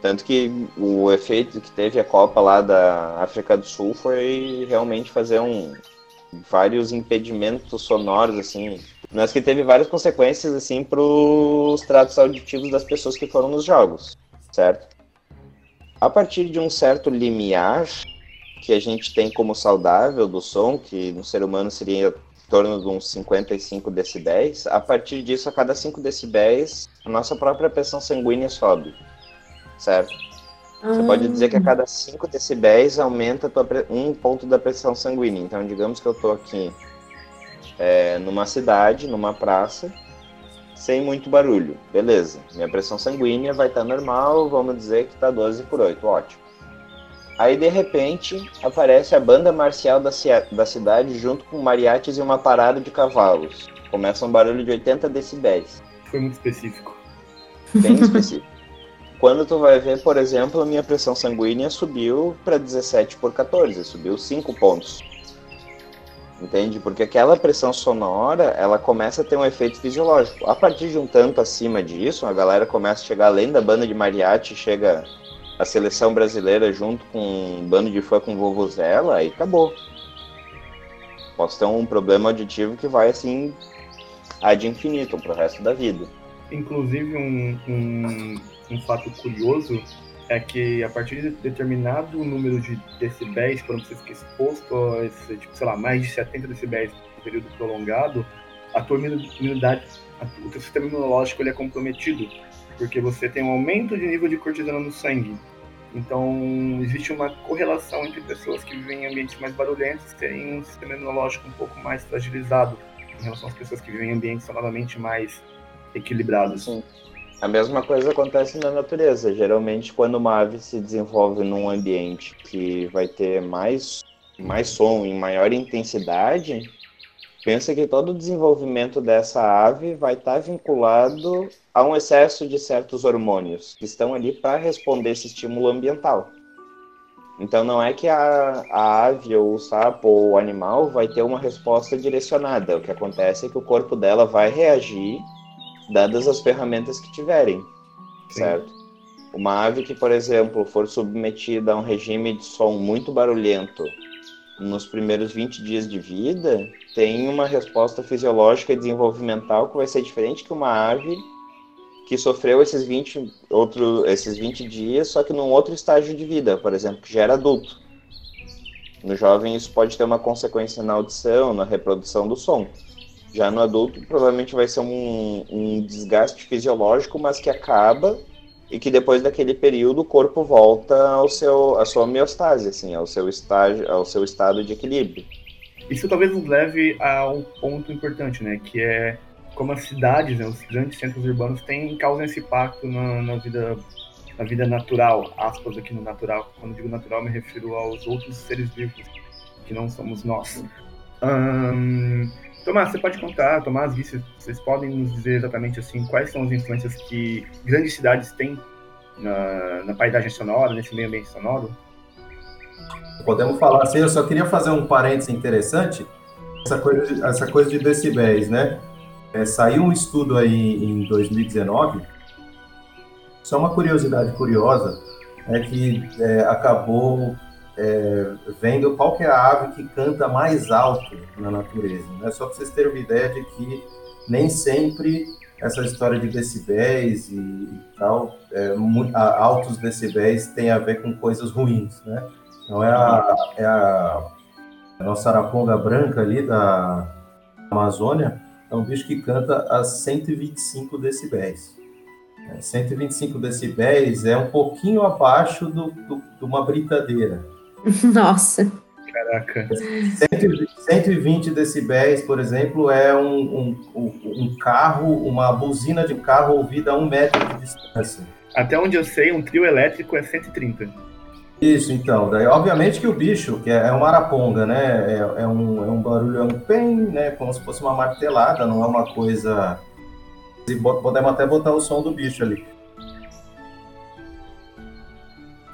Tanto que o efeito que teve a Copa lá da África do Sul foi realmente fazer um vários impedimentos sonoros assim, mas que teve várias consequências assim para os tratos auditivos das pessoas que foram nos jogos, certo? A partir de um certo limiar que a gente tem como saudável do som, que no ser humano seria torno de uns 55 decibéis, a partir disso, a cada 5 decibéis, a nossa própria pressão sanguínea sobe, certo? Você pode dizer que a cada 5 decibéis aumenta tua um ponto da pressão sanguínea. Então, digamos que eu estou aqui é, numa cidade, numa praça, sem muito barulho. Beleza, minha pressão sanguínea vai estar normal, vamos dizer que está 12 por 8, ótimo. Aí de repente aparece a banda marcial da, da cidade junto com mariachis e uma parada de cavalos. Começa um barulho de 80 decibéis. Foi muito específico. Bem específico. Quando tu vai ver, por exemplo, a minha pressão sanguínea subiu para 17 por 14, subiu 5 pontos. Entende? Porque aquela pressão sonora, ela começa a ter um efeito fisiológico. A partir de um tanto acima disso, a galera começa a chegar além da banda de mariachi, chega a seleção brasileira junto com um bando de fã com vovozela, aí acabou. Posso ter um problema auditivo que vai assim ad infinitum pro resto da vida. Inclusive, um, um, um fato curioso é que a partir de determinado número de decibéis, quando você fica exposto a esse, tipo, sei lá, mais de 70 decibéis por período prolongado, a tua imunidade, o teu sistema imunológico ele é comprometido, porque você tem um aumento de nível de cortisona no sangue. Então, existe uma correlação entre pessoas que vivem em ambientes mais barulhentos terem um sistema imunológico um pouco mais fragilizado em relação às pessoas que vivem em ambientes sonoramente mais equilibrados. Sim. A mesma coisa acontece na natureza. Geralmente, quando uma ave se desenvolve num ambiente que vai ter mais, mais som em maior intensidade, pensa que todo o desenvolvimento dessa ave vai estar vinculado a um excesso de certos hormônios que estão ali para responder esse estímulo ambiental. Então não é que a, a ave ou o sapo ou o animal vai ter uma resposta direcionada. O que acontece é que o corpo dela vai reagir dadas as ferramentas que tiverem, Sim. certo? Uma ave que, por exemplo, for submetida a um regime de som muito barulhento nos primeiros 20 dias de vida, tem uma resposta fisiológica e desenvolvimental que vai ser diferente que uma ave que sofreu esses 20, outro, esses 20 dias, só que num outro estágio de vida, por exemplo, que já era adulto. No jovem, isso pode ter uma consequência na audição, na reprodução do som. Já no adulto, provavelmente vai ser um, um desgaste fisiológico, mas que acaba e que depois daquele período o corpo volta ao seu, à sua homeostase, assim, ao seu estágio, ao seu estado de equilíbrio. Isso talvez nos leve a um ponto importante, né, que é como as cidades, né, os grandes centros urbanos têm causam esse impacto na, na vida na vida natural, aspas aqui no natural. Quando digo natural, me refiro aos outros seres vivos que não somos nós. Um, Tomás, você pode contar, Tomás, Gui, vocês podem nos dizer exatamente assim quais são as influências que grandes cidades têm na, na paisagem sonora, nesse meio ambiente sonoro? Podemos falar assim, eu só queria fazer um parênteses interessante, essa coisa de, essa coisa de decibéis, né? É, saiu um estudo aí em 2019, só uma curiosidade curiosa, é que é, acabou é, vendo qual que é a ave que canta mais alto na natureza. Né? Só para vocês terem uma ideia de que nem sempre essa história de decibéis e, tal, é, altos decibéis tem a ver com coisas ruins, né? Então é a, é a, a nossa araponga branca ali da Amazônia, é um bicho que canta a 125 decibéis. 125 é, decibéis é um pouquinho abaixo de do, do, do uma britadeira. Nossa. Caraca. 120 decibéis, por exemplo, é um, um, um, carro, uma buzina de carro ouvida a um metro de distância. Até onde eu sei, um trio elétrico é 130. Isso, então. Daí, obviamente que o bicho, que é, é uma araponga, né? É, é, um, é um barulho, é um pen, né? Como se fosse uma martelada, não é uma coisa. Podemos até botar o som do bicho ali.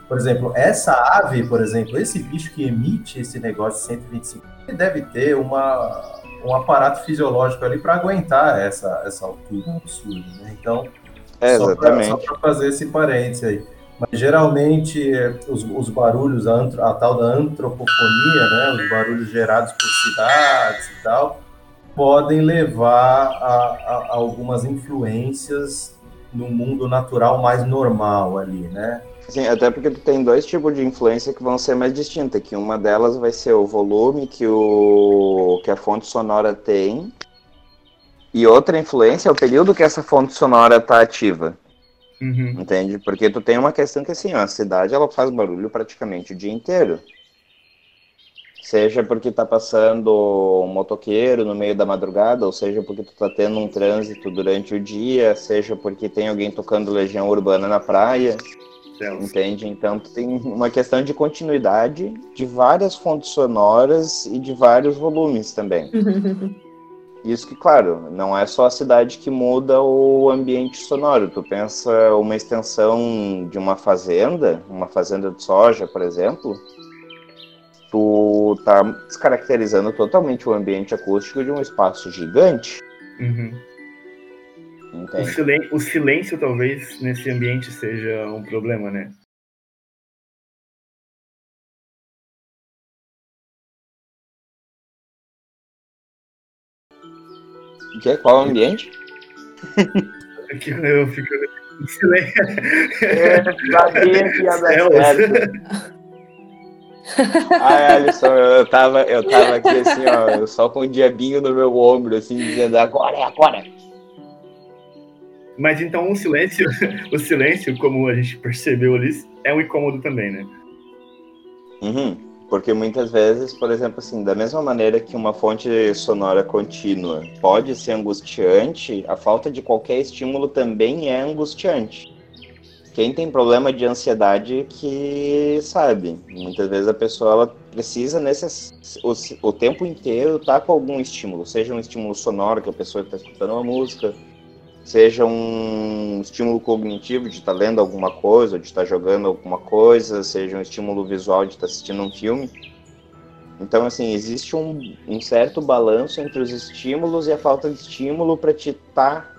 Por exemplo, essa ave, por exemplo, esse bicho que emite esse negócio de 125, ele deve ter uma, um aparato fisiológico ali para aguentar essa, essa altura absurda, né? Então, é, só para fazer esse parênteses aí. Mas geralmente os, os barulhos, a, antro, a, tal da antropofonia, né, os barulhos gerados por cidades e tal, podem levar a, a, a algumas influências no mundo natural mais normal ali, né? Sim, até porque tu tem dois tipos de influência que vão ser mais distintas, que uma delas vai ser o volume que, o, que a fonte sonora tem, e outra influência é o período que essa fonte sonora está ativa. Uhum. Entende? Porque tu tem uma questão que assim, ó, a cidade ela faz barulho praticamente o dia inteiro. Seja porque tá passando um motoqueiro no meio da madrugada, ou seja porque tu tá tendo um trânsito durante o dia, seja porque tem alguém tocando Legião Urbana na praia. Entende? Então tu tem uma questão de continuidade de várias fontes sonoras e de vários volumes também. Isso que, claro, não é só a cidade que muda o ambiente sonoro. Tu pensa uma extensão de uma fazenda, uma fazenda de soja, por exemplo, tu tá descaracterizando totalmente o ambiente acústico de um espaço gigante. Uhum. O, silen- o silêncio, talvez, nesse ambiente seja um problema, né? Que, qual é o ambiente? Aqui eu fico em silêncio. sabia que ia dar Céus. certo. Ai, Alisson, eu tava, eu tava aqui assim, ó, só com o diabinho no meu ombro, assim, dizendo agora é agora. Mas então o silêncio, o silêncio, como a gente percebeu ali, é um incômodo também, né? Uhum. Porque muitas vezes, por exemplo, assim, da mesma maneira que uma fonte sonora contínua pode ser angustiante, a falta de qualquer estímulo também é angustiante. Quem tem problema de ansiedade que sabe, muitas vezes a pessoa ela precisa nesse o, o tempo inteiro estar com algum estímulo, seja um estímulo sonoro que a pessoa está escutando uma música, seja um estímulo cognitivo de estar lendo alguma coisa, de estar jogando alguma coisa, seja um estímulo visual de estar assistindo um filme. Então, assim, existe um, um certo balanço entre os estímulos e a falta de estímulo para te estar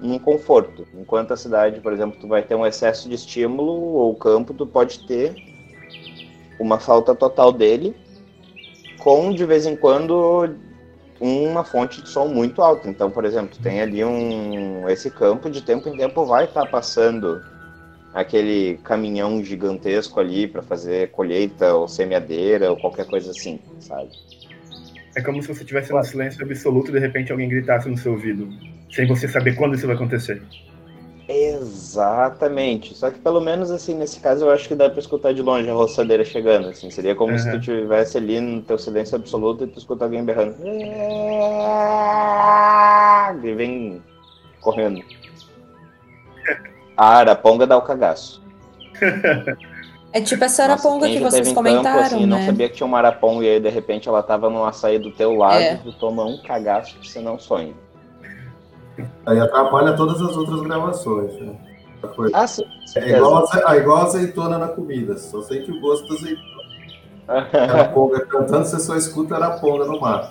num conforto. Enquanto a cidade, por exemplo, tu vai ter um excesso de estímulo, ou o campo, tu pode ter uma falta total dele, com, de vez em quando, uma fonte de som muito alta. Então, por exemplo, tem ali um esse campo de tempo em tempo vai estar passando aquele caminhão gigantesco ali para fazer colheita ou semeadeira ou qualquer coisa assim, sabe? É como se você estivesse no silêncio absoluto e de repente alguém gritasse no seu ouvido, sem você saber quando isso vai acontecer. Exatamente. Só que pelo menos assim, nesse caso, eu acho que dá pra escutar de longe a roçadeira chegando, assim. Seria como se Uhum. tu estivesse ali no teu silêncio absoluto e tu escuta alguém berrando. E vem correndo. A araponga dá o cagaço. É tipo essa Nossa, araponga quem que vocês em campo, comentaram, assim, não né? sabia que tinha uma araponga e aí de repente ela tava num açaí do teu lado É. e tu toma um cagaço que você não sonha. Aí atrapalha todas as outras gravações. Né? Ah, sim. É igual, aze- é igual azeitona na comida, só sente o gosto da azeitona. Araponga cantando, você só escuta araponga no mato.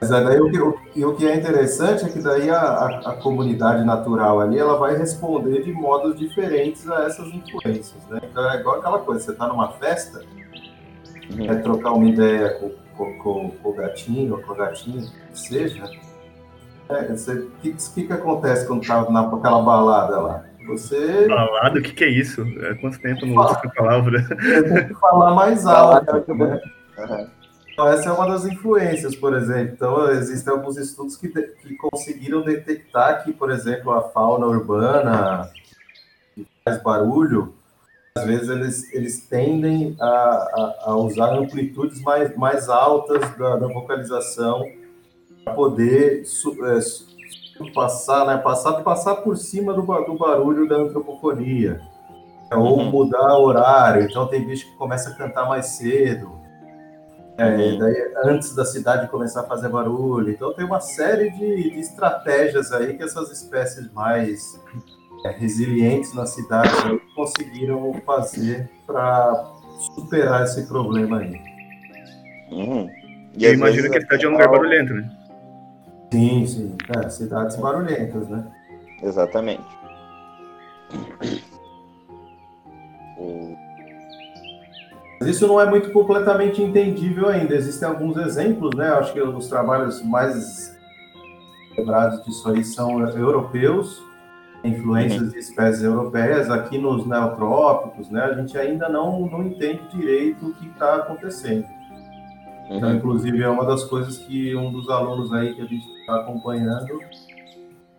Mas aí daí o que, o, o que é interessante é que daí a, a, a comunidade natural ali ela vai responder de modos diferentes a essas influências. Né? Então é igual aquela coisa, você está numa festa, Uhum. quer trocar uma ideia com, com, com, com o gatinho ou com a gatinha, que seja. É, você- O que, que, que acontece quando tá naquela balada lá? Você Balada, o que, que é isso? É, quanto tempo eu não uso essa palavra? tem que falar mais alto. né? Então, essa é uma das influências, por exemplo. Então, existem alguns estudos que, de- que conseguiram detectar que, por exemplo, a fauna urbana que faz barulho, às vezes eles, eles tendem a, a, a usar amplitudes mais, mais altas da, da vocalização poder é, passar, né, passar, passar por cima do, do barulho da antropofonia. Ou Uhum. mudar horário. Então, tem bicho que começa a cantar mais cedo. É, Uhum. daí, antes da cidade começar a fazer barulho. Então tem uma série de, de estratégias aí que essas espécies mais é, resilientes na cidade aí conseguiram fazer para superar esse problema aí. Uhum. E Eu imagino que a cidade é um lugar barulhento, né? Sim, sim. É, cidades barulhentas, né? Exatamente. Mas isso não é muito completamente entendível ainda. Existem alguns exemplos, né? Acho que os trabalhos mais lembrados disso aí são europeus, influências de espécies europeias. Aqui nos neotrópicos, né? A gente ainda não, não entende direito o que está acontecendo. Então, Uhum. inclusive, é uma das coisas que um dos alunos aí que a gente está acompanhando.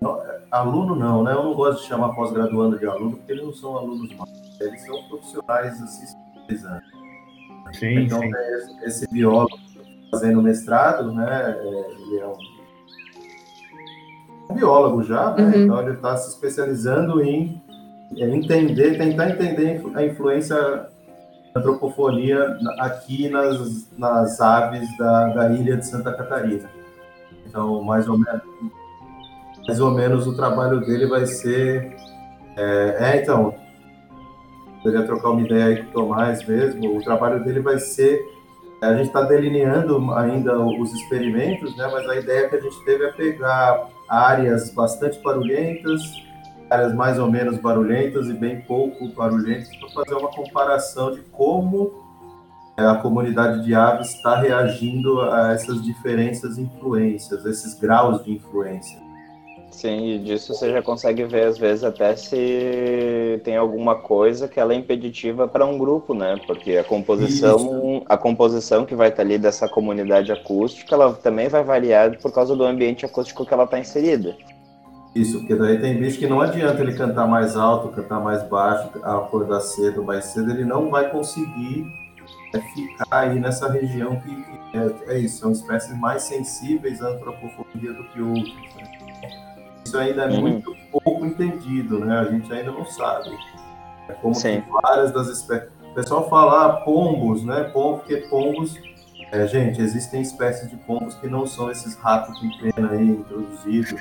Não, é, aluno não, né? Eu não gosto de chamar pós-graduando de aluno, porque eles não são alunos mais. Eles são profissionais assim, especializando. Sim, Então, sim. tem esse- biólogo fazendo mestrado, né? é, Ele é um, um biólogo já, né? Uhum. Então, ele está se especializando em é entender, tentar entender a influência antropofonia aqui nas, nas aves da, da ilha de Santa Catarina. Então, mais ou menos, mais ou menos o trabalho dele vai ser. É, é então, poderia trocar uma ideia aí com o Tomás mesmo. O trabalho dele vai ser. A gente está delineando ainda os experimentos, né? Mas a ideia que a gente teve é pegar áreas bastante barulhentas, áreas mais ou menos barulhentas e bem pouco barulhentas, para fazer uma comparação de como é, a comunidade de aves está reagindo a essas diferenças influências, esses graus de influência. Sim, e disso você já consegue ver, às vezes, até se tem alguma coisa que ela é impeditiva para um grupo, né? Porque a composição, Isso. a composição que vai estar ali dessa comunidade acústica, ela também vai variar por causa do ambiente acústico que ela está inserida. Isso, porque daí tem bicho que não adianta ele cantar mais alto, cantar mais baixo, acordar cedo, mais cedo, ele não vai conseguir é, ficar aí nessa região que, é, é, isso, são espécies mais sensíveis à antropofonia do que outros. Né? Isso ainda é uhum. muito pouco entendido, né? A gente ainda não sabe. É como Sim. que várias das espécies. O pessoal fala ah, pombos, né? Pombo, porque pombos. É, gente, existem espécies de pombos que não são esses ratos com pena aí introduzidos.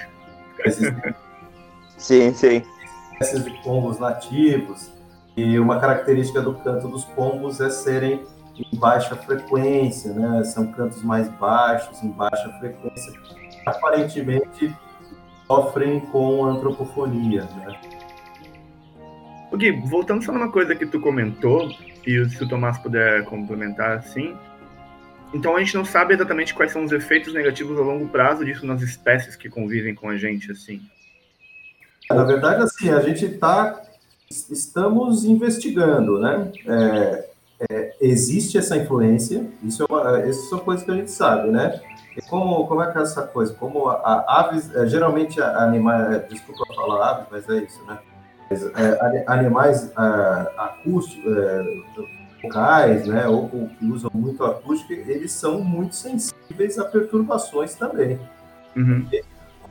Sim, sim. espécies de pombos nativos. E uma característica do canto dos pombos é serem em baixa frequência, né? São cantos mais baixos, em baixa frequência. Aparentemente sofrem com antropofonia. Né? O Gui, voltando só numa coisa que tu comentou, e se o Tomás puder complementar assim. Então a gente não sabe exatamente quais são os efeitos negativos a longo prazo disso nas espécies que convivem com a gente, assim. Na verdade, assim, a gente está estamos investigando, né? É, é, existe essa influência, isso é uma, isso são coisas que a gente sabe, né? E como, como é que é essa coisa? Como a, a aves, é, geralmente animais, é, desculpa falar aves, mas é isso, né? Mas, é, animais é, acústicos, locais, né, ou, ou, que usam muito acústica, eles são muito sensíveis a perturbações também. Uhum.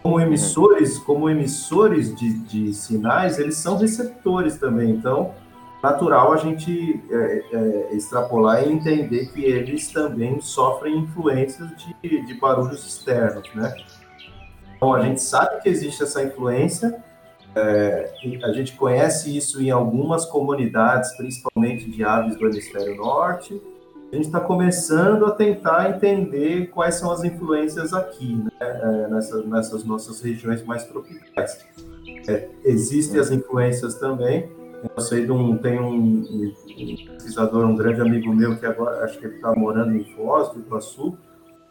Como emissores, como emissores de, de sinais, eles são receptores também. Então, natural a gente é, é, extrapolar e entender que eles também sofrem influências de, de barulhos externos, né? Então a gente sabe que existe essa influência, é, a gente conhece isso em algumas comunidades, principalmente de aves do hemisfério norte. A gente está começando a tentar entender quais são as influências aqui, né? É, nessas, nessas nossas regiões mais tropicais. É, existem as influências também, eu sei de um, tem um, um, um, pesquisador, um grande amigo meu, que agora acho que ele está morando em Foz do Iguaçu.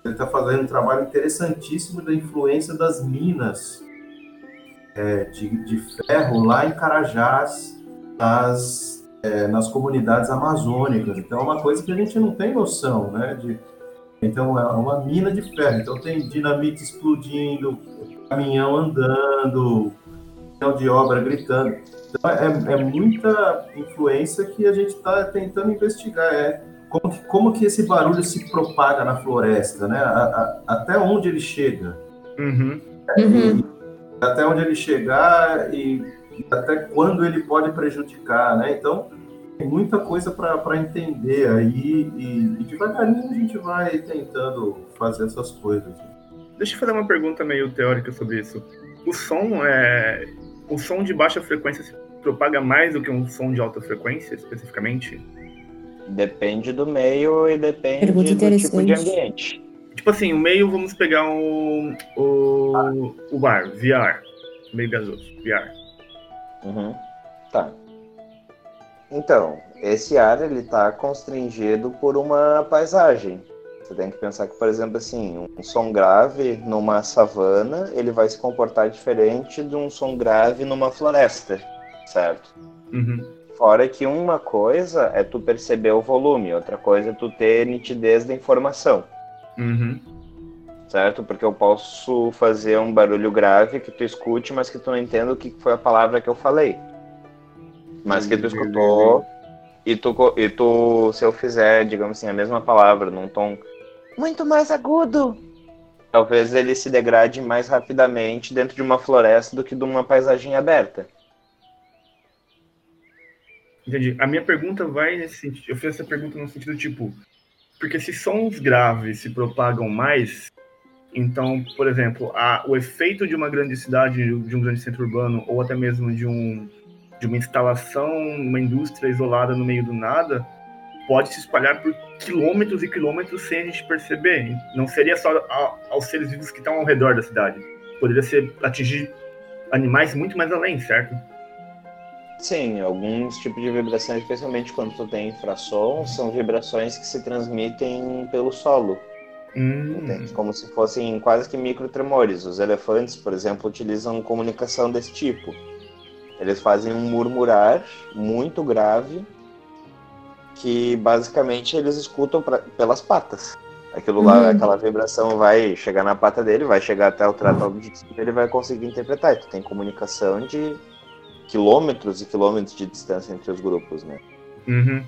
Ele está fazendo um trabalho interessantíssimo da influência das minas é, de, de, ferro lá em Carajás, nas, é, nas comunidades amazônicas. Então é uma coisa que a gente não tem noção, né? De, então é uma mina de ferro. Então tem dinamite explodindo, caminhão andando, caminhão de obra gritando. Então, é, é muita influência que a gente está tentando investigar. É como que, como que esse barulho se propaga na floresta, né? A, a, até onde ele chega. Uhum. Uhum. Até onde ele chegar e, até quando ele pode prejudicar, né? Então, tem muita coisa para entender aí e, e, devagarinho a gente vai tentando fazer essas coisas. Deixa eu fazer uma pergunta meio teórica sobre isso. O som é o som de baixa frequência se propaga mais do que um som de alta frequência, especificamente? Depende do meio e depende do tipo de ambiente. Tipo assim, o meio, vamos pegar o, o, o ar, VR, meio gasoso, VR. Uhum. Tá. Então, esse ar, ele tá constringido por uma paisagem. Você tem que pensar que, por exemplo, assim, um som grave numa savana, ele vai se comportar diferente de um som grave numa floresta, certo? Uhum. Fora que uma coisa é tu perceber o volume, outra coisa é tu ter nitidez da informação. Uhum. Certo? Porque eu posso fazer um barulho grave que tu escute, mas que tu não entenda o que foi a palavra que eu falei. Mas que tu escutou e tu, e tu, se eu fizer, digamos assim, a mesma palavra num tom muito mais agudo. Talvez ele se degrade mais rapidamente dentro de uma floresta do que de uma paisagem aberta. Entendi. A minha pergunta vai nesse sentido. Eu fiz essa pergunta no sentido tipo, porque se sons graves se propagam mais, então, por exemplo, a, o efeito de uma grande cidade, de um grande centro urbano, ou até mesmo de, um, de uma instalação, uma indústria isolada no meio do nada, pode se espalhar por quilômetros e quilômetros sem a gente perceber. Não seria só a, aos seres vivos que estão ao redor da cidade. Poderia ser atingir animais muito mais além, certo? Sim, alguns tipos de vibrações, especialmente quando tu tem infrassom, são vibrações que se transmitem pelo solo. Hum. Entende? Como se fossem quase que microtremores. Os elefantes, por exemplo, utilizam comunicação desse tipo. Eles fazem um murmurar muito grave que basicamente eles escutam pra, pelas patas. Aquilo lá, Uhum. aquela vibração vai chegar na pata dele, vai chegar até o trato auditivo, ele vai conseguir interpretar. E tu tem comunicação de quilômetros e quilômetros de distância entre os grupos, né? Uhum.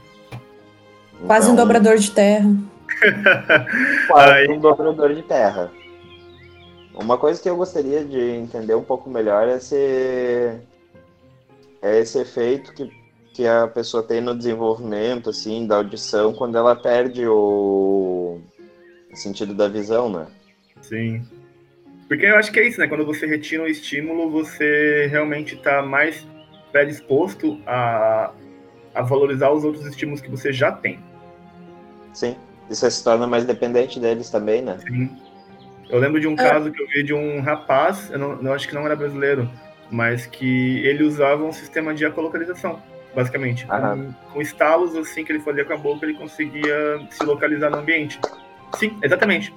Quase um Então, dobrador de terra. quase um dobrador de terra. Uma coisa que eu gostaria de entender um pouco melhor é esse, é esse efeito que, que a pessoa tem no desenvolvimento assim da audição quando ela perde o sentido da visão, né? Sim. Porque eu acho que é isso, né? Quando você retira um estímulo, você realmente está mais predisposto a, a valorizar os outros estímulos que você já tem. Sim. E você se torna mais dependente deles também, né? Sim. Eu lembro de um É. caso que eu vi de um rapaz, eu, não, eu acho que não era brasileiro, mas que ele usava um sistema de ecolocalização, basicamente. Com, com estalos assim que ele fazia com a boca, ele conseguia se localizar no ambiente. Sim, exatamente.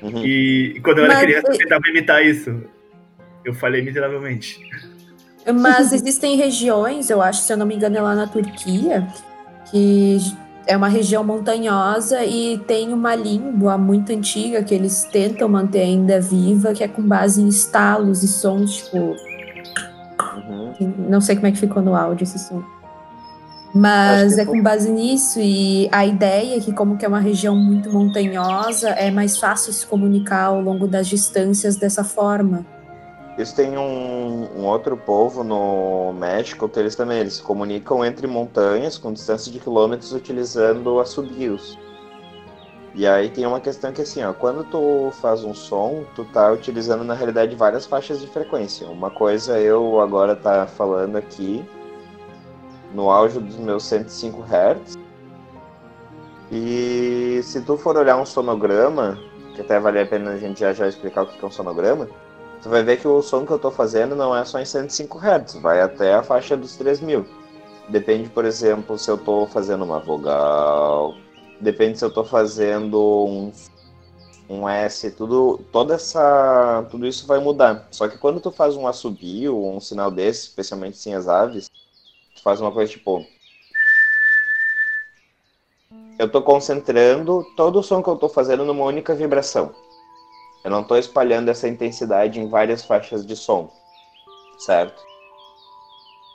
Uhum. E quando eu era Mas- criança, eu tentava imitar isso. Eu falei miseravelmente. Mas existem regiões, eu acho, se eu não me engano, é lá na Turquia, que é uma região montanhosa e tem uma língua muito antiga que eles tentam manter ainda viva, que é com base em estalos e sons, tipo. Uhum. Não sei como é que ficou no áudio esse som. Mas que é com base nisso, e a ideia é que, como que é uma região muito montanhosa, é mais fácil se comunicar ao longo das distâncias dessa forma. Isso tem um, um outro povo no México que eles também eles se comunicam entre montanhas com distância de quilômetros utilizando assobios. E aí tem uma questão que assim, ó, quando tu faz um som, tu tá utilizando na realidade várias faixas de frequência. Uma coisa eu agora tá falando aqui no auge dos meus 105 Hz. E se tu for olhar um sonograma, que até vale a pena a gente já já explicar o que é um sonograma, tu vai ver que o som que eu tô fazendo não é só em 105 Hz, vai até a faixa dos 3000. Depende, por exemplo, se eu tô fazendo uma vogal, depende se eu tô fazendo um, um S, tudo, toda essa, tudo isso vai mudar. Só que quando tu faz um assobio um sinal desse, especialmente sem as aves, tu faz uma coisa tipo eu tô concentrando todo o som que eu tô fazendo numa única vibração. Eu não estou espalhando essa intensidade em várias faixas de som, certo?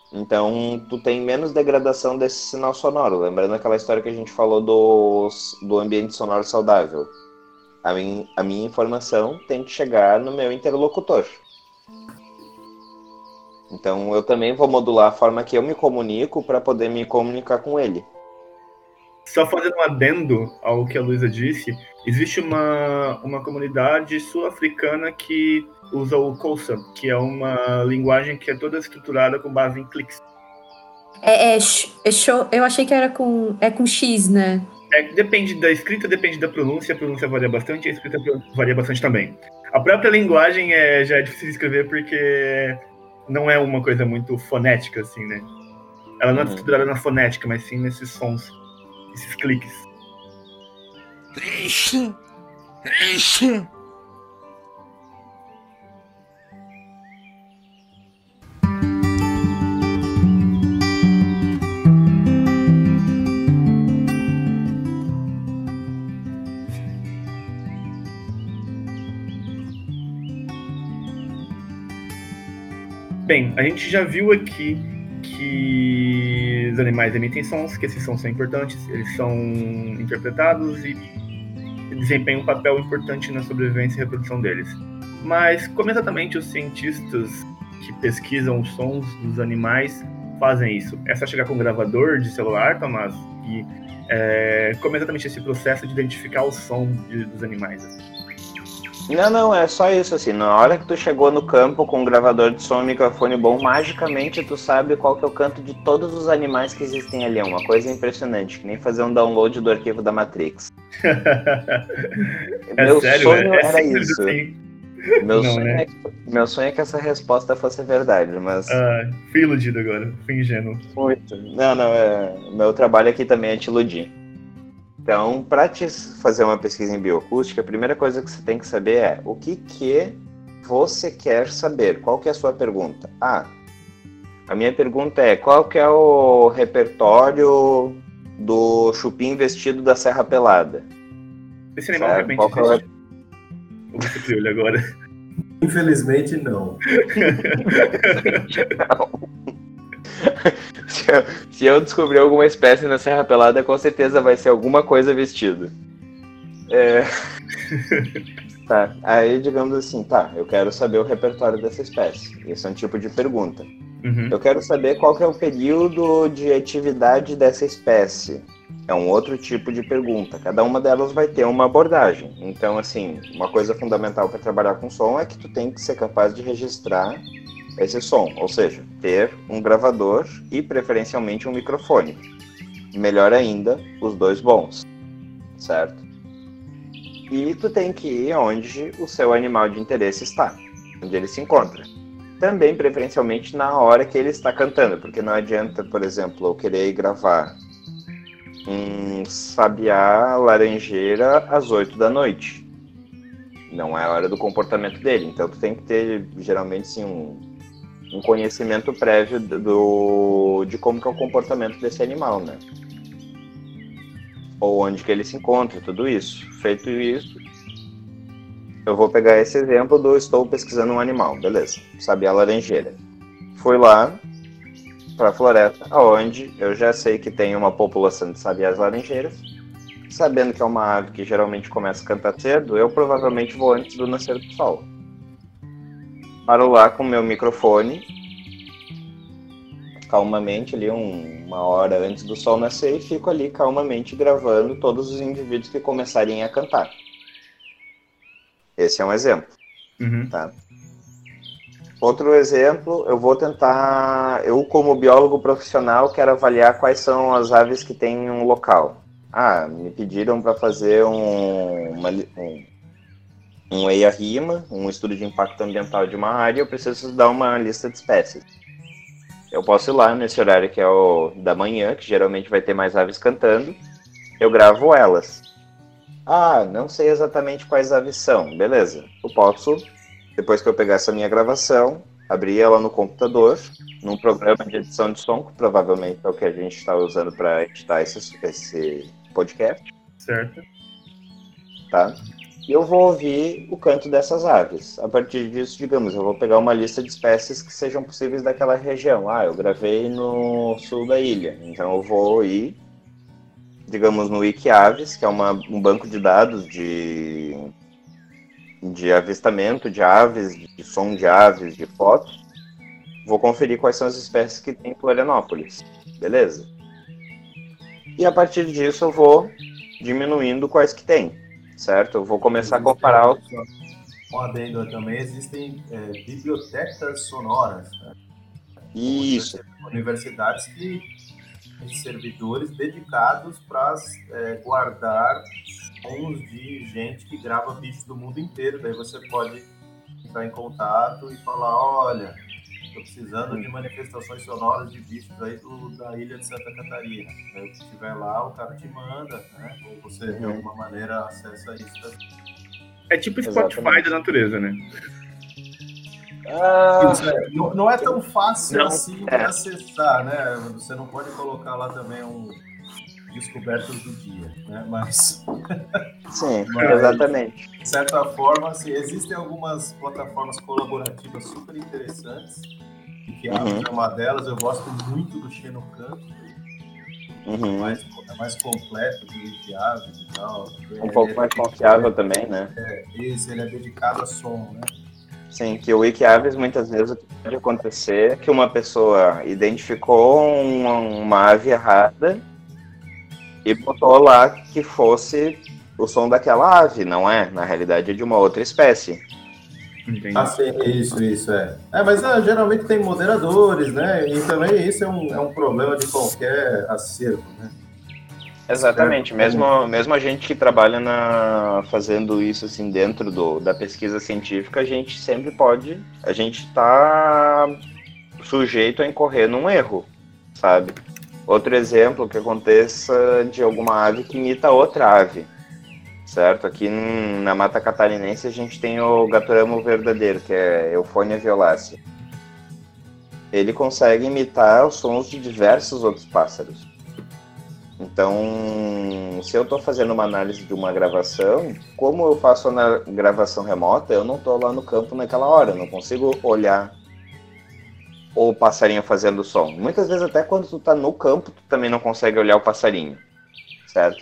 Então, tu tem menos degradação desse sinal sonoro. Lembrando aquela história que a gente falou do, do ambiente sonoro saudável. A, min, a minha informação tem que chegar no meu interlocutor. Então, eu também vou modular a forma que eu me comunico para poder me comunicar com ele. Só fazendo um adendo ao que a Luísa disse, existe uma, uma comunidade sul-africana que usa o Kosa, que é uma linguagem que é toda estruturada com base em cliques. É, é, é show, eu achei que era com, é com X, né? É, depende da escrita, depende da pronúncia, a pronúncia varia bastante, a escrita varia bastante também. A própria linguagem é, já é difícil de escrever porque não é uma coisa muito fonética, assim, né? Ela não é Uhum. estruturada na fonética, mas sim nesses sons, esses cliques. Bem, a gente já viu aqui que os animais emitem sons, que esses sons são importantes, eles são interpretados e desempenham um papel importante na sobrevivência e reprodução deles. Mas como exatamente os cientistas que pesquisam os sons dos animais fazem isso? É só chegar com um gravador de celular, Tomás? E é, como exatamente esse processo de identificar o som de, dos animais? Não, não, é só isso, assim, na hora que tu chegou no campo com um gravador de som e microfone bom, magicamente tu sabe qual que é o canto de todos os animais que existem ali, é uma coisa impressionante, que nem fazer um download do arquivo da Matrix. é Meu sério, sonho é, é era isso. assim. Meu, Não, sonho né? é, meu sonho é que essa resposta fosse verdade, mas Ah, fui iludido agora, fui ingênuo. Muito. Não, não, é... meu trabalho aqui também é te iludir. Então, para te fazer uma pesquisa em bioacústica, a primeira coisa que você tem que saber é o que que você quer saber. Qual que é a sua pergunta? Ah, a minha pergunta é qual que é o repertório do chupim vestido da Serra Pelada? Esse animal Certo, realmente qual que é o existe. Agora. Infelizmente, não. se, eu, se eu descobrir alguma espécie na Serra Pelada, com certeza vai ser alguma coisa vestida. É... tá, aí digamos assim, tá, eu quero saber o repertório dessa espécie. Esse é um tipo de pergunta. Uhum. Eu quero saber qual que é o período de atividade dessa espécie. É um outro tipo de pergunta. Cada uma delas vai ter uma abordagem. Então, assim, uma coisa fundamental para trabalhar com som é que tu tem que ser capaz de registrar esse som, ou seja, ter um gravador e preferencialmente um microfone. Melhor ainda, os dois bons, certo? E tu tem que ir onde o seu animal de interesse está, onde ele se encontra. Também preferencialmente na hora que ele está cantando, porque não adianta, por exemplo, eu querer gravar um sabiá laranjeira às 8 da noite. Não é a hora do comportamento dele. Então tu tem que ter geralmente sim um, um conhecimento prévio do, de como que é o comportamento desse animal, né? Ou onde que ele se encontra, tudo isso. Feito isso, eu vou pegar esse exemplo do estou pesquisando um animal, beleza? Sabiá laranjeira. Fui lá para a floresta, aonde eu já sei que tem uma população de sabiás laranjeiras. Sabendo que é uma ave que geralmente começa a cantar cedo, eu provavelmente vou antes do nascer do sol. Paro lá com meu microfone, calmamente ali um- uma hora antes do sol nascer e fico ali calmamente gravando todos os indivíduos que começarem a cantar. Esse é um exemplo. Uhum. Tá. Outro exemplo, eu vou tentar, eu como biólogo profissional quero avaliar quais são as aves que tem um local. Ah, me pediram para fazer um, uma, li- um, um EIA-RIMA, um estudo de impacto ambiental de uma área, eu preciso dar uma lista de espécies. Eu posso ir lá nesse horário que é o da manhã, que geralmente vai ter mais aves cantando, eu gravo elas. Ah, não sei exatamente quais aves são. Beleza. Eu posso, depois que eu pegar essa minha gravação, abrir ela no computador, num programa de edição de som, que provavelmente é o que a gente está usando para editar esse, esse podcast, Certo. tá? E eu vou ouvir o canto dessas aves. A partir disso, digamos, eu vou pegar uma lista de espécies que sejam possíveis daquela região. Ah, eu gravei no sul da ilha, então eu vou ir digamos, no Wikiaves, que é uma, um banco de dados de, de avistamento de aves, de som de aves, de fotos. Vou conferir quais são as espécies que tem em Florianópolis. Beleza? E a partir disso eu vou diminuindo quais que tem, certo? Eu vou começar a comparar os... Um adendo também, existem é, bibliotecas sonoras. Né? Isso, Universidades que têm servidores dedicados para é, guardar sons de gente que grava bichos do mundo inteiro. Daí você pode entrar em contato e falar, olha, estou precisando de manifestações sonoras de bichos aí do, da ilha de Santa Catarina. Aí se estiver lá, o cara te manda, né? Ou você de Uhum. alguma maneira acessa isso. É tipo Spotify Exatamente. da natureza, né? Ah, não, não é tão fácil Não, assim de é. acessar, né? Você não pode colocar lá também um descobertas do dia, né? Mas sim, Mas- exatamente. de certa forma, assim, existem algumas plataformas colaborativas super interessantes. E que a Uhum. é uma delas, eu gosto muito do Xenocanto, é Uhum. mais, é mais completo Wikiaves e tal. Um pouco mais confiável também, né? Esse, ele é dedicado a som, né? Sim, que o Wikiaves muitas vezes pode acontecer é que uma pessoa identificou uma, uma ave errada e botou lá que fosse o som daquela ave, não é? Na realidade é de uma outra espécie. Entendi. Ah, sim, isso, isso, é. É, mas ah, geralmente tem moderadores, né? E também isso é um, é um problema de qualquer acervo, né? Exatamente, mesmo, mesmo a gente que trabalha na, fazendo isso assim dentro do, da pesquisa científica, a gente sempre pode, a gente está sujeito a incorrer num erro, sabe? Outro exemplo que aconteça de alguma ave que imita outra ave, certo? Aqui na Mata Catarinense a gente tem o gatoramo verdadeiro, que é Euphonia violácea. Ele consegue imitar os sons de diversos outros pássaros. Então, se eu estou fazendo uma análise de uma gravação, como eu faço na gravação remota, eu não estou lá no campo naquela hora, eu não consigo olhar o passarinho fazendo som. Muitas vezes até quando tu está no campo, tu também não consegue olhar o passarinho, certo?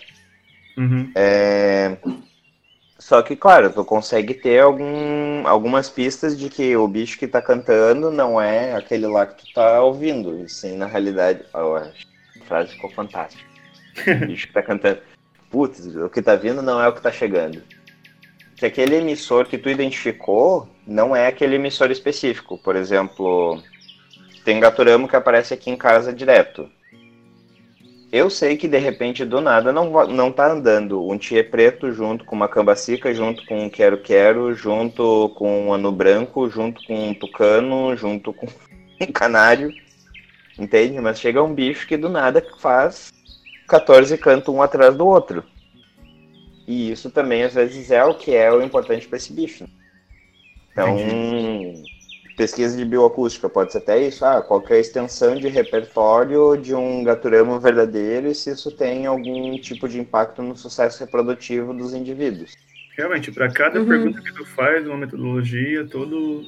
Uhum. É... Só que, claro, tu consegue ter algum, algumas pistas de que o bicho que tá cantando não é aquele lá que tu tá ouvindo. E sim, na realidade. Oh, a frase ficou fantástica. O bicho que tá cantando. Putz, o que tá vindo não é o que tá chegando. Que aquele emissor que tu identificou não é aquele emissor específico. Por exemplo, tem gaturamo que aparece aqui em casa direto. Eu sei que de repente do nada não, não tá andando um Tietê preto junto com uma cambacica, junto com um quero-quero, junto com um anu branco, junto com um tucano, junto com um canário. Entende? Mas chega um bicho que do nada faz 14 cantos um atrás do outro. E isso também às vezes é o que é o importante para esse bicho. Então, pesquisa de bioacústica pode ser até isso, ah, qual que é a extensão de repertório de um gaturamo verdadeiro e se isso tem algum tipo de impacto no sucesso reprodutivo dos indivíduos. Realmente, para cada Uhum. pergunta que tu faz, uma metodologia, todo.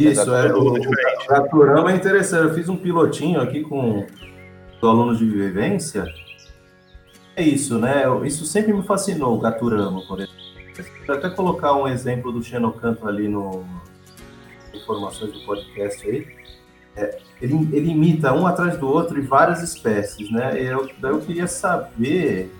Isso, é. O, Exatamente. o Gaturama é interessante. Eu fiz um pilotinho aqui com os alunos de vivência. É isso, né? Isso sempre me fascinou, o Gaturama, por exemplo. Vou até colocar um exemplo do Xenocanto ali no informações do podcast aí. É, ele, ele imita um atrás do outro e várias espécies, né? Eu, daí eu queria saber,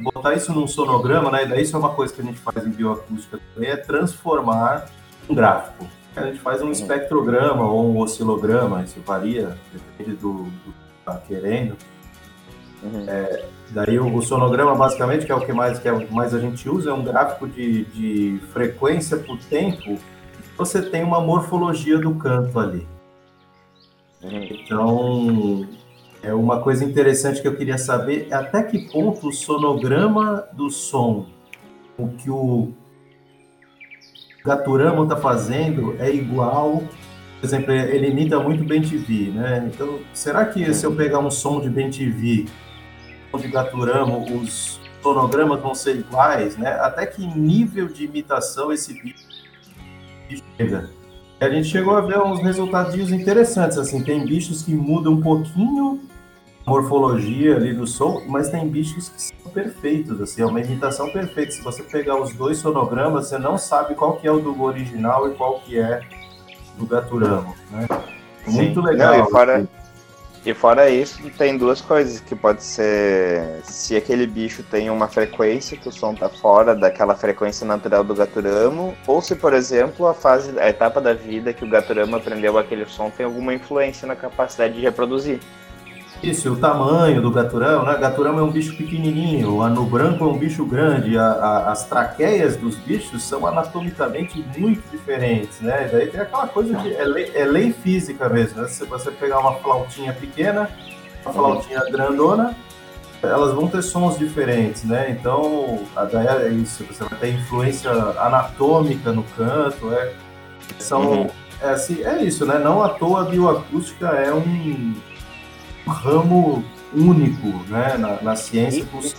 botar isso num sonograma, né? E daí isso é uma coisa que a gente faz em bioacústica também, é transformar um gráfico. A gente faz um espectrograma ou um oscilograma, isso varia, depende do, do que tá querendo. Uhum. Daí o, o sonograma, basicamente, que é o que mais, que é mais a gente usa, é um gráfico de, de frequência por tempo. Você tem uma morfologia do canto ali. Então, é uma coisa interessante que eu queria saber é até que ponto o sonograma do som, o que o Gaturama está fazendo é igual, por exemplo, ele imita muito bem TV, né? Então, será que se eu pegar um som de bem TV, de Gaturama, os sonogramas vão ser iguais, né? Até que nível de imitação esse bicho a gente chegou a ver uns resultados interessantes, assim, tem bichos que mudam um pouquinho a morfologia ali do som, mas tem bichos que são perfeitos, assim, é uma imitação perfeita. Se você pegar os dois sonogramas, você não sabe qual que é o do original e qual que é do Gaturamo, né? Muito Sim. legal. Não, e fora- assim. E fora isso, tem duas coisas que pode ser se aquele bicho tem uma frequência que o som tá fora daquela frequência natural do gaturamo, ou se, por exemplo, a fase, a etapa da vida que o gaturamo aprendeu aquele som tem alguma influência na capacidade de reproduzir. Isso, o tamanho do gaturão, né? Gaturão é um bicho pequenininho, o anu branco é um bicho grande, a- a- as traqueias dos bichos são anatomicamente muito diferentes, né? Daí tem aquela coisa de é lei, é lei física mesmo, né? Se você pegar uma flautinha pequena, uma flautinha grandona, elas vão ter sons diferentes, né? Então, a- daí é isso, você vai ter influência anatômica no canto, é, são, Uhum. é, assim, é isso, né? Não à toa a bioacústica é um um ramo único né, na, na ciência, com, os-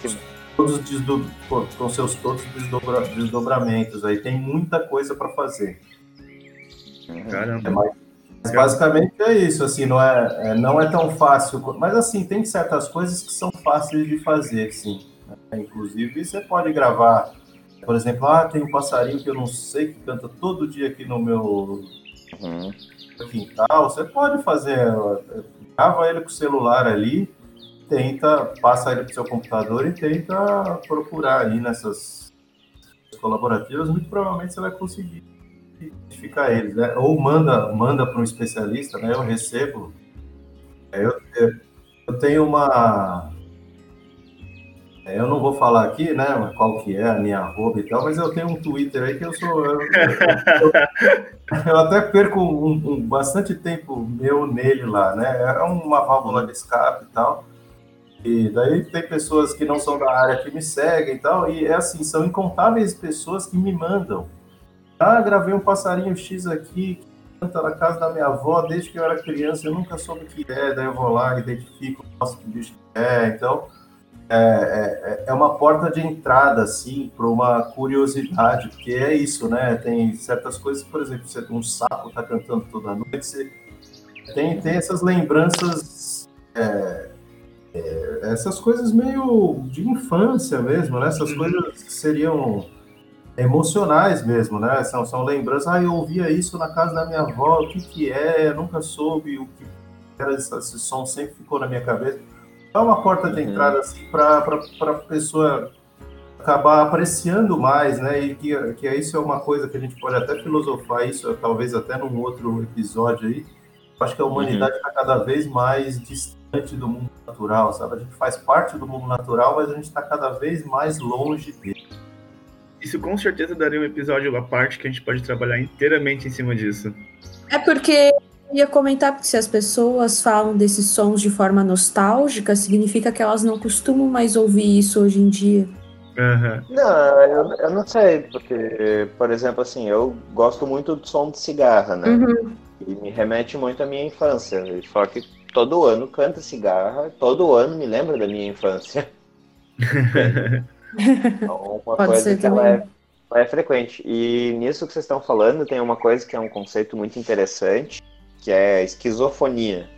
todos desdo- com- seus todos os desdobra- desdobramentos. Aí tem muita coisa para fazer. Caramba. Mas basicamente é isso, assim, não é, é- não é tão fácil. Mas assim, tem certas coisas que são fáceis de fazer, sim. né? Inclusive, você pode gravar Por exemplo, ah, tem um passarinho que eu não sei que canta todo dia aqui no meu Uhum. quintal. Você pode fazer, grava ele com o celular ali, tenta, passa ele pro seu computador e tenta procurar aí nessas colaborativas. Muito provavelmente você vai conseguir identificar eles, né? Ou manda, manda para um especialista, né? Eu recebo. É, Eu, eu, tenho uma Eu não vou falar aqui, né, qual que é a minha arroba e tal, mas eu tenho um Twitter aí que eu sou. Eu, eu- eu até perco um, um- bastante tempo meu nele lá, né? É uma válvula de escape e tal. E daí tem pessoas que não são da área que me seguem e tal, e é assim, são incontáveis pessoas que me mandam. Ah, gravei um passarinho X aqui, que canta na casa da minha avó desde que eu era criança, eu nunca soube o que é, daí eu vou lá, identifico, nossa, que bicho que é, então é, é, é uma porta de entrada, assim, para uma curiosidade, porque é isso, né? Tem certas coisas, por exemplo, você um sapo tá cantando toda noite, você tem, tem essas lembranças, é, é, essas coisas meio de infância mesmo, né? Essas Uhum. coisas que seriam emocionais mesmo, né? São, são lembranças, ah, eu ouvia isso na casa da minha avó, o que que é? Eu nunca soube o que era esse, esse som, sempre ficou na minha cabeça. É uma porta de Uhum. entrada assim para a pessoa acabar apreciando mais, né? E que, que isso é uma coisa que a gente pode até filosofar isso, talvez até num outro episódio aí. Acho que a humanidade está cada vez mais distante do mundo natural, sabe? A gente faz parte do mundo natural, mas a gente está cada vez mais longe dele. Isso com certeza daria um episódio à parte que a gente pode trabalhar inteiramente em cima disso. É porque ia comentar que se as pessoas falam desses sons de forma nostálgica, significa que elas não costumam mais ouvir isso hoje em dia. Aham. Não, eu, eu não sei, porque, por exemplo, assim, eu gosto muito do som de cigarra, né? Uhum. E me remete muito à minha infância. Só que todo ano canta cigarra, todo ano me lembra da minha infância. Então, uma Pode coisa ser que ela também. é, ela é frequente. E nisso que vocês estão falando, tem uma coisa que é um conceito muito interessante, que é a esquizofonia.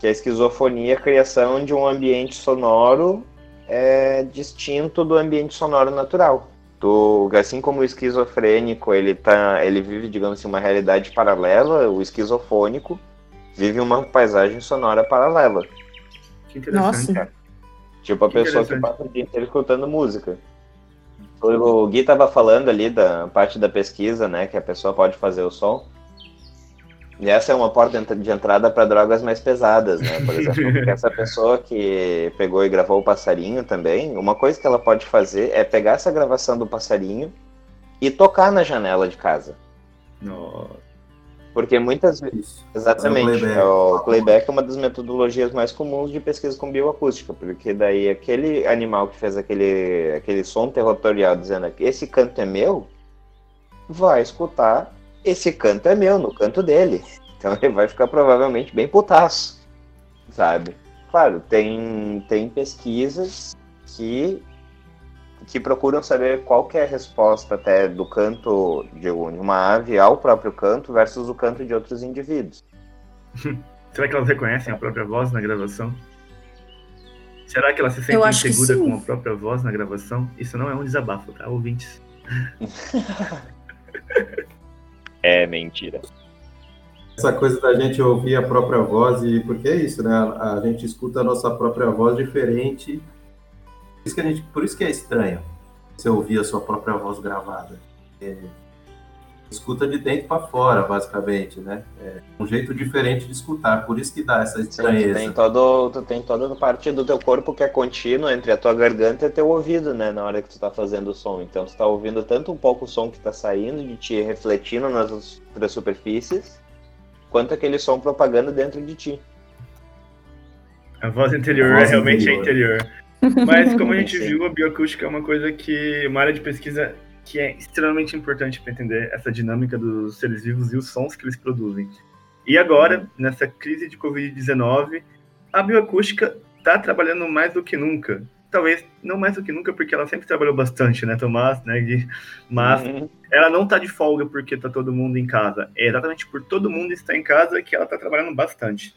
Que a esquizofonia é a criação de um ambiente sonoro é, distinto do ambiente sonoro natural. Do, assim como o esquizofrênico ele, tá, ele vive, digamos assim, uma realidade paralela, o esquizofônico vive uma paisagem sonora paralela. Que interessante. Nossa. Tipo a Que pessoa que passa o dia inteiro escutando música. O Gui tava falando ali da parte da pesquisa, né? Que a pessoa pode fazer o som. E essa é uma porta de entrada para drogas mais pesadas, né? Por exemplo, essa pessoa que pegou e gravou o passarinho também, uma coisa que ela pode fazer é pegar essa gravação do passarinho e tocar na janela de casa. Nossa. Porque muitas vezes. Exatamente. É o playback. É, O playback é uma das metodologias mais comuns de pesquisa com bioacústica, porque daí aquele animal que fez aquele, aquele som territorial dizendo que esse canto é meu, vai escutar esse canto é meu, no canto dele. Então ele vai ficar provavelmente bem putaço, sabe? Claro, tem, tem pesquisas que, que procuram saber qual que é a resposta até do canto de uma ave ao próprio canto versus o canto de outros indivíduos. Será que elas reconhecem a própria voz na gravação? Será que elas se inseguras sim. com a própria voz na gravação? Isso não é um desabafo, tá, ouvintes? É mentira. Essa coisa da gente ouvir a própria voz, e porque é isso, né? A, gente escuta a nossa própria voz diferente. Por isso que, a gente, por isso que é estranho você ouvir a sua própria voz gravada. É, escuta de dentro para fora, basicamente, né? É um jeito diferente de escutar, por isso que dá essa Sim, tu estranheza. tem, todo, tu tem toda a parte do teu corpo que é contínua entre a tua garganta e teu ouvido, né? Na hora que tu tá fazendo o som. Então tu tá ouvindo tanto um pouco o som que tá saindo de ti, refletindo nas outras superfícies, quanto aquele som propagando dentro de ti. A voz interior A voz é realmente interior. a interior. Mas como a gente Sim. viu, a bioacústica é uma coisa que. uma área de pesquisa que é extremamente importante para entender essa dinâmica dos seres vivos e os sons que eles produzem. E agora, nessa crise de Covid-19, a bioacústica está trabalhando mais do que nunca. Talvez não mais do que nunca, porque ela sempre trabalhou bastante, né, Tomás, né, Gui? Mas Uhum. ela não tá de folga porque tá todo mundo em casa. É exatamente por todo mundo estar em casa que ela tá trabalhando bastante.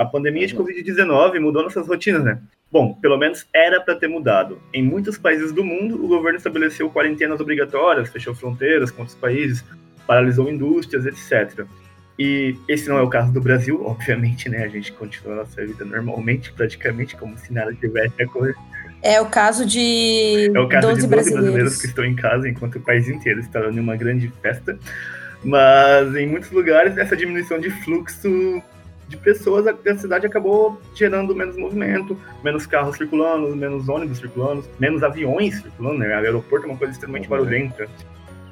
A pandemia de Covid-19 mudou nossas rotinas, né? Bom, pelo menos era para ter mudado. Em muitos países do mundo, o governo estabeleceu quarentenas obrigatórias, fechou fronteiras com outros países, paralisou indústrias, etc. E esse não é o caso do Brasil, obviamente, né? A gente continua a nossa vida normalmente, praticamente, como se nada tivesse acontecido. É o caso de É o caso 12 de 12 brasileiros. brasileiros que estão em casa enquanto o país inteiro está em uma grande festa. Mas em muitos lugares, essa diminuição de fluxo de pessoas, a cidade acabou gerando menos movimento, menos carros circulando, menos ônibus circulando, menos aviões circulando, né? O aeroporto é uma coisa extremamente Uhum. barulhenta.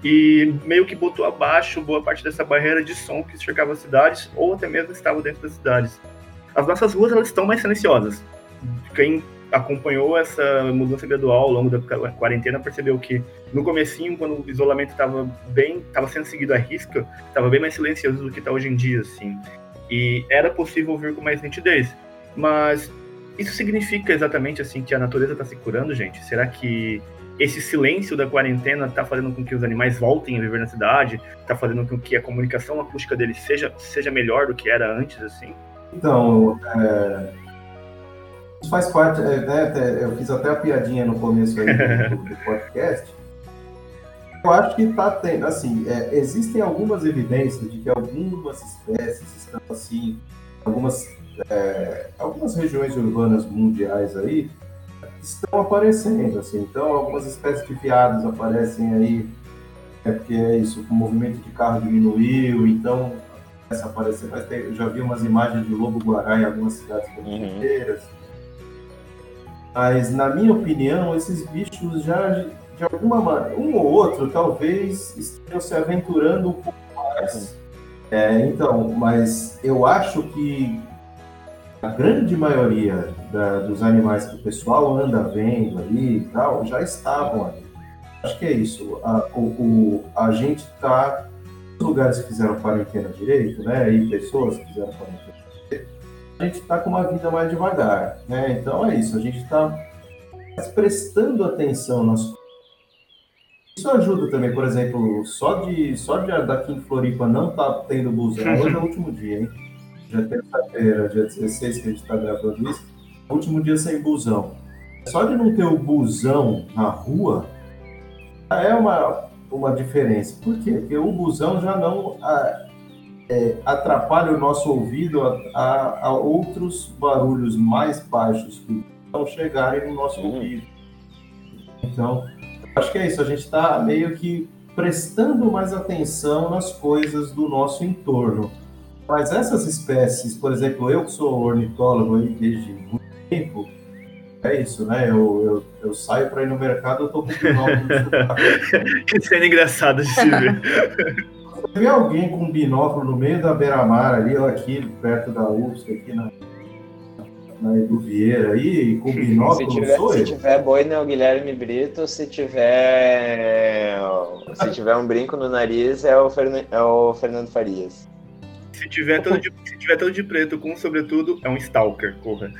E meio que botou abaixo boa parte dessa barreira de som que cercava as cidades, ou até mesmo estava dentro das cidades. As nossas ruas, elas estão mais silenciosas. Quem acompanhou essa mudança gradual ao longo da quarentena percebeu que no comecinho, quando o isolamento estava bem, estava sendo seguido à risca, estava bem mais silencioso do que está hoje em dia, assim. E era possível ouvir com mais nitidez. Mas isso significa exatamente assim que a natureza está se curando, gente? Será que esse silêncio da quarentena está fazendo com que os animais voltem a viver na cidade? Está fazendo com que a comunicação acústica deles seja, seja melhor do que era antes, assim? Então, é, faz parte, é, né, eu fiz até a piadinha no começo aí do, do podcast. Eu acho que está tendo, assim, é, existem algumas evidências de que algumas espécies estão assim, algumas, é, algumas regiões urbanas mundiais aí estão aparecendo, assim, então algumas espécies de veados aparecem aí, é porque é isso, o movimento de carro diminuiu, então começa a aparecer, mas tem- eu já vi umas imagens de lobo-guará em algumas cidades brasileiras. Mas, na minha opinião, esses bichos já, de alguma maneira, um ou outro, talvez estejam se aventurando um pouco mais. É, então, mas eu acho que a grande maioria da- dos animais que o pessoal anda vendo ali e tal, já estavam ali. Acho que é isso. A, o, o- a gente está os lugares que fizeram quarentena direito, né? E pessoas que fizeram quarentena direito, a gente está com uma vida mais devagar, né? Então é isso, a gente está prestando atenção nas isso ajuda também, por exemplo, só de só de daqui em Floripa não tá tendo busão, hoje é o último dia, hein? Já é terça-feira, dia 16 que a gente está gravando isso, é último dia sem busão. Só de não ter o busão na rua é uma, uma diferença. Por quê? Porque o busão já não ah, é, atrapalha o nosso ouvido a, a- a outros barulhos mais baixos que não chegarem no nosso Uhum. ouvido. Então, acho que é isso. A gente está meio que prestando mais atenção nas coisas do nosso entorno. Mas essas espécies, por exemplo, eu que sou ornitólogo aí desde muito tempo, é isso, né? Eu, eu, eu saio para ir no mercado, eu tô com binóculo. Que cena engraçada de se ver. Você vê alguém com um binóculo no meio da beira-mar ali, ou aqui, perto da UFSC, aqui na, na Edu Vieira aí, com Se binóculo, tiver, sou se eu. tiver boina é o Guilherme Brito, se tiver se tiver um brinco no nariz é o, Fernan- é o Fernando Farias. Se tiver, todo de, se tiver todo de preto com um sobretudo, é um stalker, porra.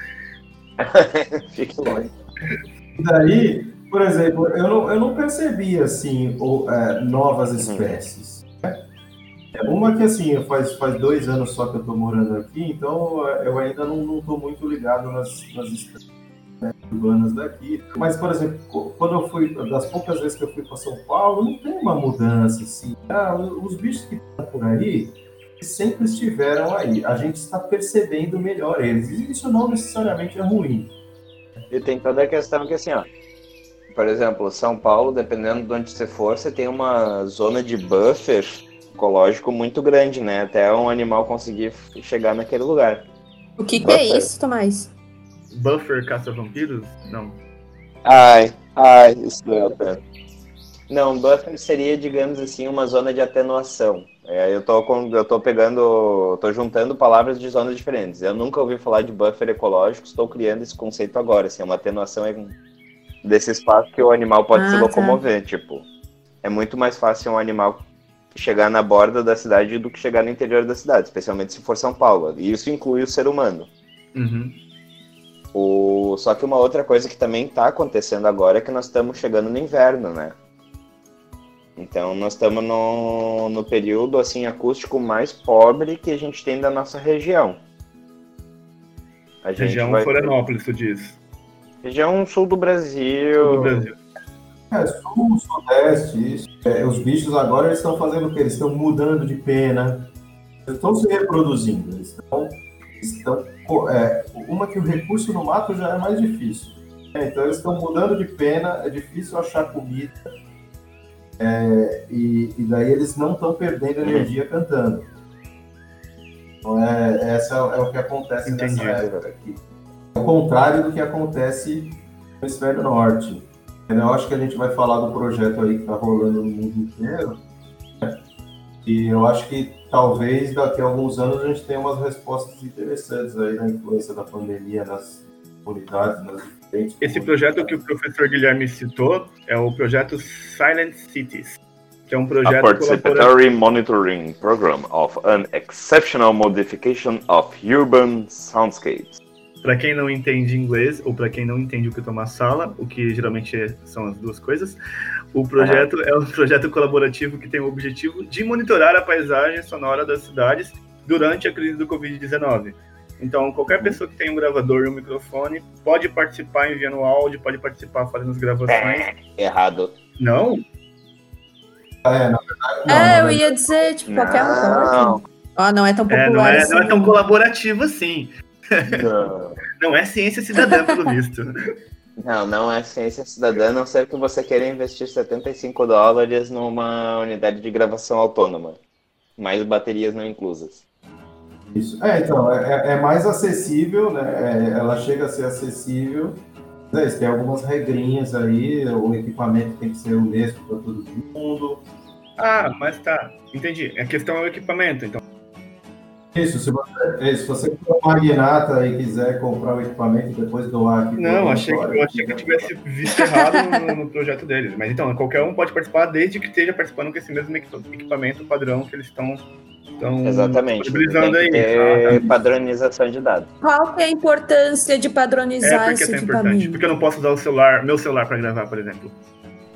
Fique longe. Daí, por exemplo, eu não, eu não percebi assim o- é, novas espécies. né? É Uma que assim, faz, faz dois anos só que eu tô morando aqui, então é, eu ainda não, não tô muito ligado nas, nas né, urbanas daqui. Mas, por exemplo, quando eu fui, das poucas vezes que eu fui para São Paulo, não tem uma mudança assim. Ah, os bichos que estão por aí sempre estiveram aí. A gente está percebendo melhor eles. E isso não necessariamente é ruim. E tem toda a questão que assim, ó. Por exemplo, São Paulo, dependendo de onde você for, você tem uma zona de buffer ecológico muito grande, né? Até um animal conseguir chegar naquele lugar. O que, que é isso, Tomás? Buffer caça-vampiros? Não. Ai, ai, isso doeu tanto. Não, buffer seria, digamos assim, uma zona de atenuação. É, eu, tô com, eu tô pegando, tô juntando palavras de zonas diferentes. Eu nunca ouvi falar de buffer ecológico, estou criando esse conceito agora. Assim, é uma atenuação é desse espaço que o animal pode Ah, se tá. locomover. Tipo, é muito mais fácil um animal chegar na borda da cidade do que chegar no interior da cidade, especialmente se for São Paulo. E isso inclui o ser humano. Uhum. O... Só que uma outra coisa que também está acontecendo agora é que nós estamos chegando no inverno, né? Então nós estamos no, no período assim acústico mais pobre que a gente tem da nossa região. A gente Região vai... Florianópolis, tu diz. Região sul do Brasil. Sul do Brasil. É, sul, sudeste, isso. É, os bichos agora eles estão fazendo o quê? Eles estão mudando de pena, eles estão se reproduzindo, eles estão. estão é, uma que o recurso no mato já é mais difícil. É, então eles estão mudando de pena, é difícil achar comida, é, e, e, daí eles não estão perdendo energia cantando. Então é, essa é o que acontece Entendi. nessa época aqui. É o contrário do que acontece no hemisfério norte. Eu acho que a gente vai falar do projeto aí que está rolando no mundo inteiro. Né? E eu acho que talvez daqui a alguns anos a gente tenha umas respostas interessantes aí na influência da pandemia nas comunidades, nas diferentes. Esse projeto que o professor Guilherme citou é o projeto Silent Cities, que é um A projeto colaborativo. participatory monitoring program of an exceptional modification of urban soundscapes. Para quem não entende inglês ou para quem não entende o que toma sala, o que geralmente são as duas coisas, o projeto é um projeto colaborativo que tem o objetivo de monitorar a paisagem sonora das cidades durante a crise do Covid-19. Então, qualquer pessoa que tem um gravador e um microfone pode participar enviando áudio, pode participar fazendo as gravações. Errado. Não? É, na verdade, não, é, na eu ia dizer, tipo, qualquer um não é tão popular É, não, é, assim. não é tão colaborativo assim. Não. Não é ciência cidadã, pelo visto. Não, não é ciência cidadã, a não ser que você queira investir 75 dólares numa unidade de gravação autônoma. Mais baterias não inclusas. Isso. É, então, é, é mais acessível, né? É, ela chega a ser acessível. É isso, tem algumas regrinhas aí, o equipamento tem que ser o mesmo para todo mundo. Ah, mas tá. Entendi. A questão é o equipamento, então. Isso, se você, é, se você for um magnata e quiser comprar o equipamento depois doar aqui. Não, achei que, eu achei que eu tivesse visto errado no, no projeto deles. Mas então, qualquer um pode participar desde que esteja participando com esse mesmo equipa- equipamento padrão que eles estão estão Exatamente. Tem aí. ter tá? padronização de dados. Qual que é a importância de É padronizar porque esse é equipamento? Porque eu não posso usar o celular, meu celular para gravar, por exemplo.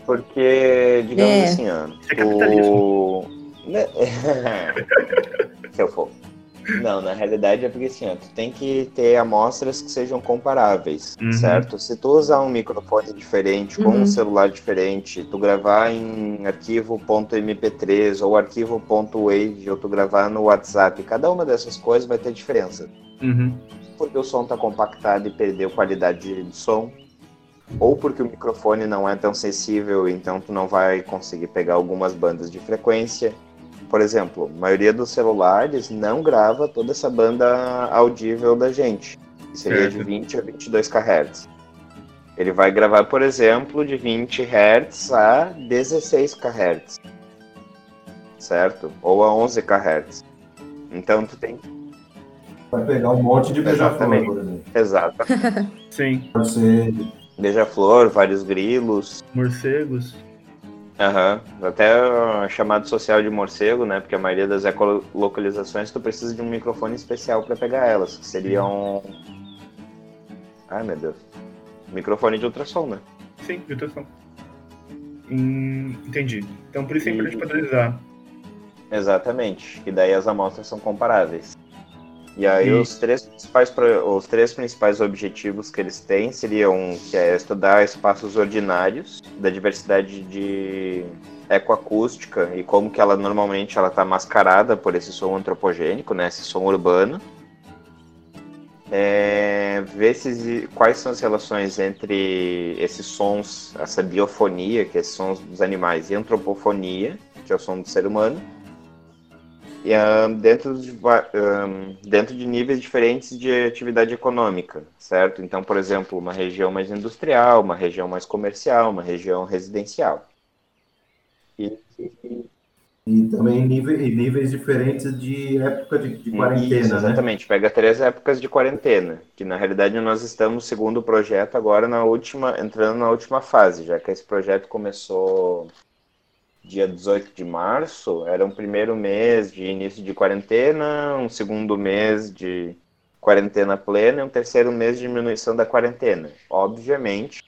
Porque, digamos É. assim, ó, É capitalismo. o... Seu fofo. Não, na realidade é porque assim, ó, tu tem que ter amostras que sejam comparáveis, Uhum. certo? Se tu usar um microfone diferente, com Uhum. um celular diferente, tu gravar em arquivo .mp3 ou arquivo .wave, ou tu gravar no WhatsApp, cada uma dessas coisas vai ter diferença. Uhum. Porque o som tá compactado e perdeu qualidade de som, ou porque o microfone não é tão sensível, então tu não vai conseguir pegar algumas bandas de frequência. Por exemplo, a maioria dos celulares não grava toda essa banda audível da gente, que seria de Certo. 20 a 22 kHz. Ele vai gravar, por exemplo, de 20 Hz a 16 kHz. Certo? Ou a 11 kHz. Então tu tem Vai pegar um monte de beija-flor, por exemplo. exato, Sim. Beija-flor, vários grilos, Morcegos. Aham, até uh, chamado social de morcego, né? Porque a maioria das ecolocalizações tu precisa de um microfone especial para pegar elas, que seria um. Ai meu Deus. Microfone de ultrassom, né? Sim, de ultrassom. Hum, entendi. Então por isso é importante E- padronizar. Exatamente. E daí as amostras são comparáveis. E aí os três principais os três principais objetivos que eles têm seriam que é estudar espaços ordinários da diversidade de ecoacústica e como que ela normalmente ela está mascarada por esse som antropogênico, né, esse som urbano. É, ver se, quais são as relações entre esses sons, essa biofonia, que é sons dos animais, e antropofonia, que é o som do ser humano. Ahn, dentro, de, ahn, dentro de níveis diferentes de atividade econômica, certo? Então, por exemplo, uma região mais industrial, uma região mais comercial, uma região residencial. E, e- também níveis, e níveis diferentes de época de, de quarentena, Isso, né? exatamente. Pega três épocas de quarentena, que na realidade nós estamos, segundo o projeto, agora na última, entrando na última fase, já que esse projeto começou dia 18 de março, era um primeiro mês de início de quarentena, um segundo mês de quarentena plena e um terceiro mês de diminuição da quarentena. Obviamente,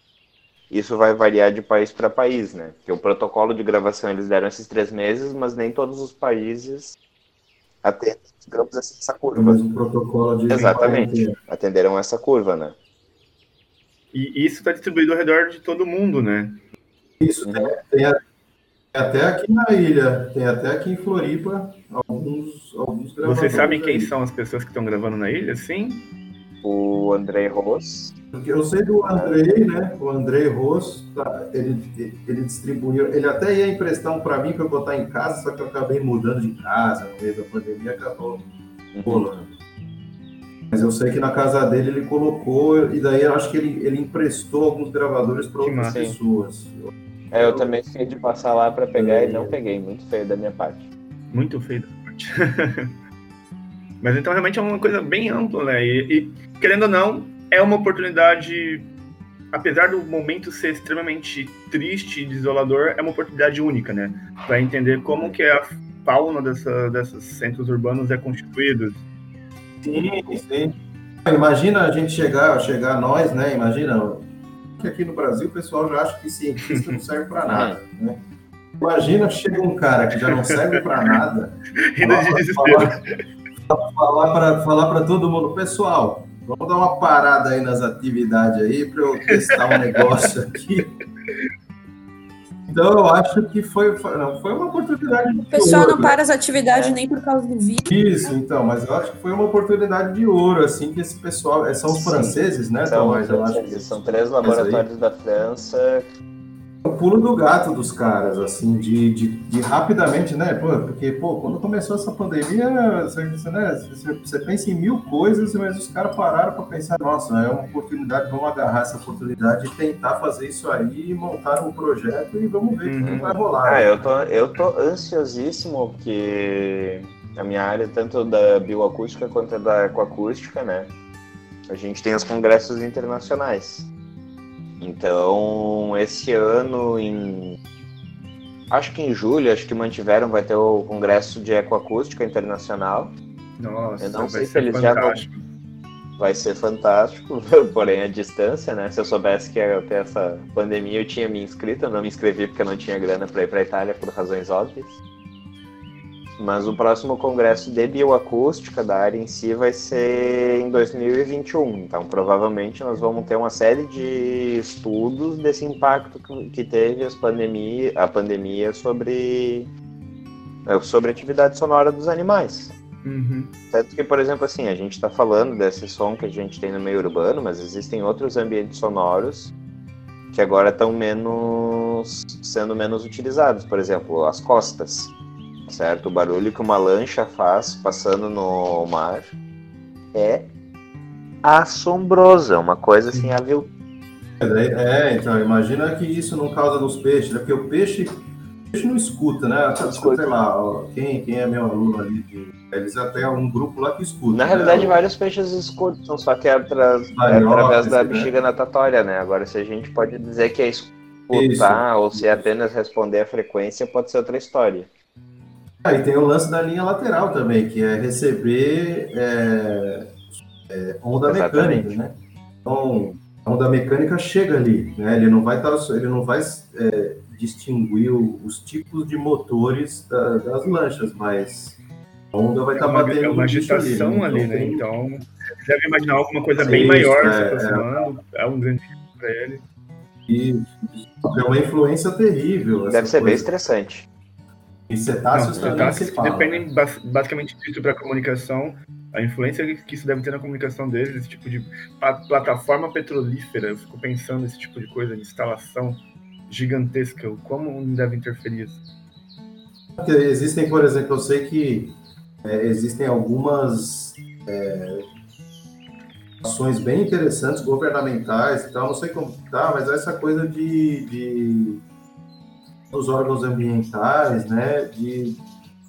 isso vai variar de país para país, né? Porque o protocolo de gravação eles deram esses três meses, mas nem todos os países atendem, digamos assim, essa curva. Mas um protocolo de Exatamente. quarentena. Atenderam essa curva, né? E isso está distribuído ao redor de todo mundo, né? Isso, tem, tem a- tem até aqui na ilha, tem até aqui em Floripa, alguns, alguns gravadores. Vocês sabem quem são as pessoas que estão gravando na ilha, sim? O André Ross. Porque eu sei do Andrei, né? O Andrei Ross, tá, ele, ele distribuiu, ele até ia emprestar um para mim para eu botar em casa, só que eu acabei mudando de casa no meio da pandemia, acabou rolando. Mas eu sei que na casa dele ele colocou, e daí eu acho que ele, ele emprestou alguns gravadores para outras massa. pessoas. É, eu também fiquei de passar lá pra pegar e não peguei. Muito feio da minha parte. Muito feio da parte. Mas então realmente é uma coisa bem ampla, né? E, e, querendo ou não, é uma oportunidade, apesar do momento ser extremamente triste e desolador, é uma oportunidade única, né? Para entender como que a fauna dessa, desses centros urbanos é constituída. Sim, sim. Imagina a gente chegar, chegar nós, né? Imagina que aqui no Brasil o pessoal já acha que cientista não serve para nada, né? Imagina chega um cara que já não serve para nada, falar para todo mundo, pessoal, vamos dar uma parada aí nas atividades aí para eu testar um negócio aqui. Então eu acho que foi, foi, não, foi uma oportunidade de O pessoal ouro, não né? para as atividades nem por causa do vírus. Isso, então, mas eu acho que foi uma oportunidade de ouro, assim, que esse pessoal, é, são os Sim. franceses, né, São, Tomás? Eu acho que são três laboratórios da França. É o pulo do gato dos caras, assim, de, de, de rapidamente, né, pô, porque, pô, quando começou essa pandemia, você, você, né, você, você pensa em mil coisas, mas os caras pararam para pensar, nossa, é uma oportunidade, vamos agarrar essa oportunidade e tentar fazer isso aí, montar um projeto e vamos ver o que Uhum. vai rolar. Ah, eu tô, eu tô ansiosíssimo porque a minha área, tanto da bioacústica quanto da ecoacústica, né? A gente tem os congressos internacionais. Então, esse ano, em. Acho que em julho, acho que mantiveram, vai ter o Congresso de Ecoacústica Internacional. Nossa, Eu não sei se eles já vão- fantástico. Vai ser fantástico, porém a distância, né? Se eu soubesse que ia ter essa pandemia, eu tinha me inscrito. Eu não me inscrevi porque eu não tinha grana para ir para Itália por razões óbvias. Mas o próximo congresso de bioacústica da área em si vai ser em 2021. Então, provavelmente nós vamos ter uma série de estudos desse impacto que- teve as pandemia, a pandemia sobre eh, sobre a atividade sonora dos animais. Uhum. Tanto que, por exemplo, assim, a gente está falando desse som que a gente tem no meio urbano, mas existem outros ambientes sonoros que agora estão menos sendo menos utilizados. Por exemplo, as costas, certo? O barulho que uma lancha faz passando no mar é assombroso, é uma coisa assim, aviltante. É, é, então, imagina que isso não causa nos peixes, né? Porque o peixe, o peixe não escuta, né? Sei lá, quem, quem é meu aluno ali, de- eles até um grupo lá que escuta. Na né? realidade, vários peixes escutam, só que é, é através da né? bexiga natatória, né? Agora, se a gente pode dizer que é escutar ou se é apenas responder a frequência, pode ser outra história. Aí tem o lance da linha lateral também, que é receber é, é, onda Exatamente. mecânica, né? Então, a onda mecânica chega ali, né? Ele não vai estar, ele não vai é, distinguir o- os tipos de motores da- das lanchas, mas a onda vai É estar uma, batendo é uma agitação né? ali, né? tem- Então, você deve imaginar alguma coisa Sim, bem maior é, se é. aproximando. É, um grande para ele. E é uma influência terrível. Deve ser bem coisa. estressante. E cetáceos Não, também cetáceos fala. dependem bas- basicamente disso para a comunicação, a influência que- isso deve ter na comunicação deles, esse tipo de plataforma petrolífera, eu fico pensando nesse tipo de coisa, de instalação gigantesca, como deve interferir isso. Existem, por exemplo, eu sei que é, existem algumas é, ações bem interessantes, governamentais e tal, não sei como tá, mas essa coisa de, de dos órgãos ambientais, né, de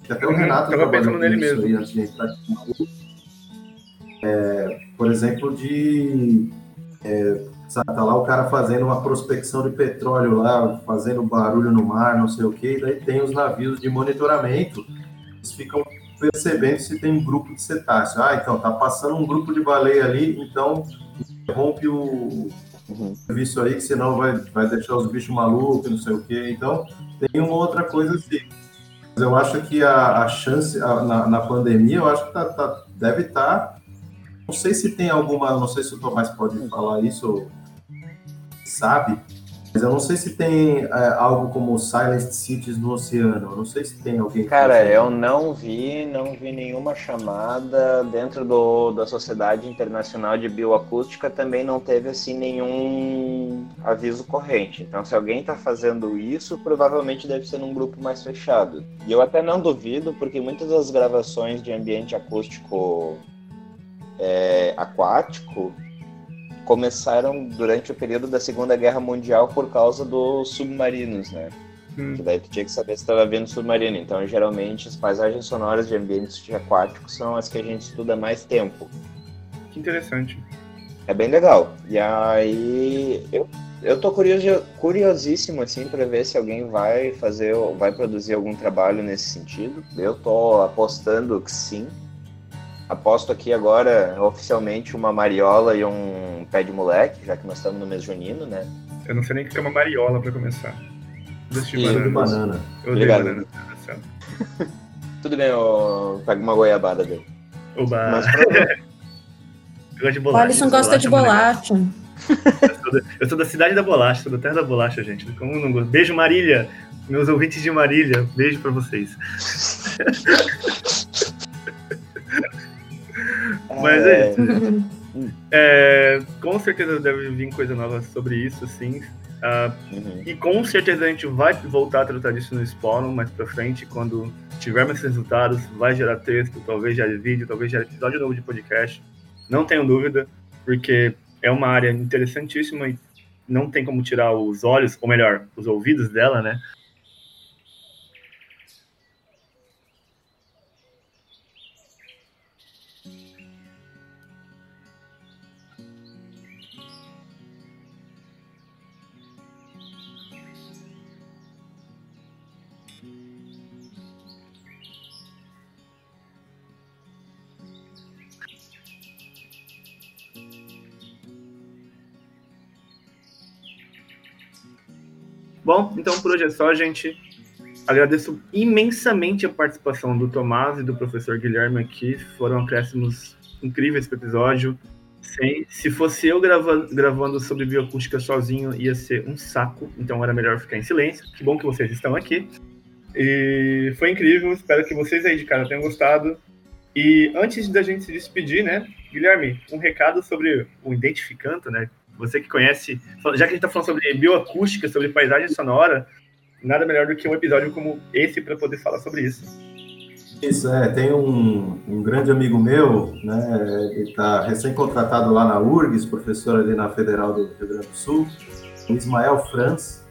que até o Uhum, Renato tava trabalhou pensando nele mesmo. aí antes de entrar aqui. É, por exemplo, de é, sabe, tá lá o cara fazendo uma prospecção de petróleo lá, fazendo barulho no mar, não sei o que, e daí tem os navios de monitoramento, eles ficam percebendo se tem um grupo de cetáceo. Ah, então tá passando um grupo de baleia ali, então interrompe o Uhum. serviço aí, que senão vai, vai deixar os bichos malucos, não sei o que. Então tem uma outra coisa assim. Mas eu acho que a, a chance a, na, na, pandemia, eu acho que tá, tá, deve estar. Tá, não sei se tem alguma, não sei se o Tomás pode falar isso, sabe, mas eu não sei se tem é, algo como Silent Cities no oceano. Eu não sei se tem alguém. Cara, eu não vi, não vi nenhuma chamada dentro do, da Sociedade Internacional de Bioacústica. Também não teve assim nenhum aviso corrente. Então, se alguém está fazendo isso, provavelmente deve ser num grupo mais fechado. E eu até não duvido, porque muitas das gravações de ambiente acústico é, aquático começaram durante o período da Segunda Guerra Mundial por causa dos submarinos, né? Hum. Que daí tu tinha que saber se estava vendo submarino. Então, geralmente, as paisagens sonoras de ambientes aquáticos são as que a gente estuda mais tempo. Que interessante. É bem legal. E aí, eu, eu tô curioso, curiosíssimo, assim, para ver se alguém vai fazer, vai produzir algum trabalho nesse sentido. Eu tô apostando que sim. Aposto aqui agora, oficialmente, uma mariola e um pé de moleque, já que nós estamos no mês junino, né? Eu não sei nem o que é uma mariola para começar. Deixa de banana. Eu Obrigado. banana. Tá Tudo bem, eu pego uma goiabada dele. Oba! Mas, eu gosto de bolacha. O Alisson gosta de bolacha. Eu sou, da, eu sou da cidade da bolacha, sou da terra da bolacha, gente. Como não gosto? Beijo, Marília! Meus ouvintes de Marília, beijo pra vocês. Mas é, é, com certeza deve vir coisa nova sobre isso, sim. Uh, uhum. E com certeza a gente vai voltar a tratar disso no Spawn mais pra frente, quando tivermos resultados, vai gerar texto, talvez gere vídeo, talvez gere episódio novo de podcast. Não tenho dúvida, porque é uma área interessantíssima e não tem como tirar os olhos, ou melhor, os ouvidos dela, né? Bom, então por hoje é só, gente. Agradeço imensamente a participação do Tomás e do professor Guilherme aqui. Foram acréscimos incríveis para o episódio. Sim, se fosse eu gravando, gravando sobre bioacústica sozinho, ia ser um saco. Então era melhor ficar em silêncio. Que bom que vocês estão aqui. E foi incrível. Espero que vocês aí de cara tenham gostado. E antes da gente se despedir, né, Guilherme, um recado sobre o Identificando, né? Você que conhece, já que a gente está falando sobre bioacústica, sobre paisagem sonora, nada melhor do que um episódio como esse para poder falar sobre isso. Isso, é. Tem um, um grande amigo meu, né? Ele está recém-contratado lá na URGS, professor ali na Federal do Rio Grande do Sul, o Ismael Franz,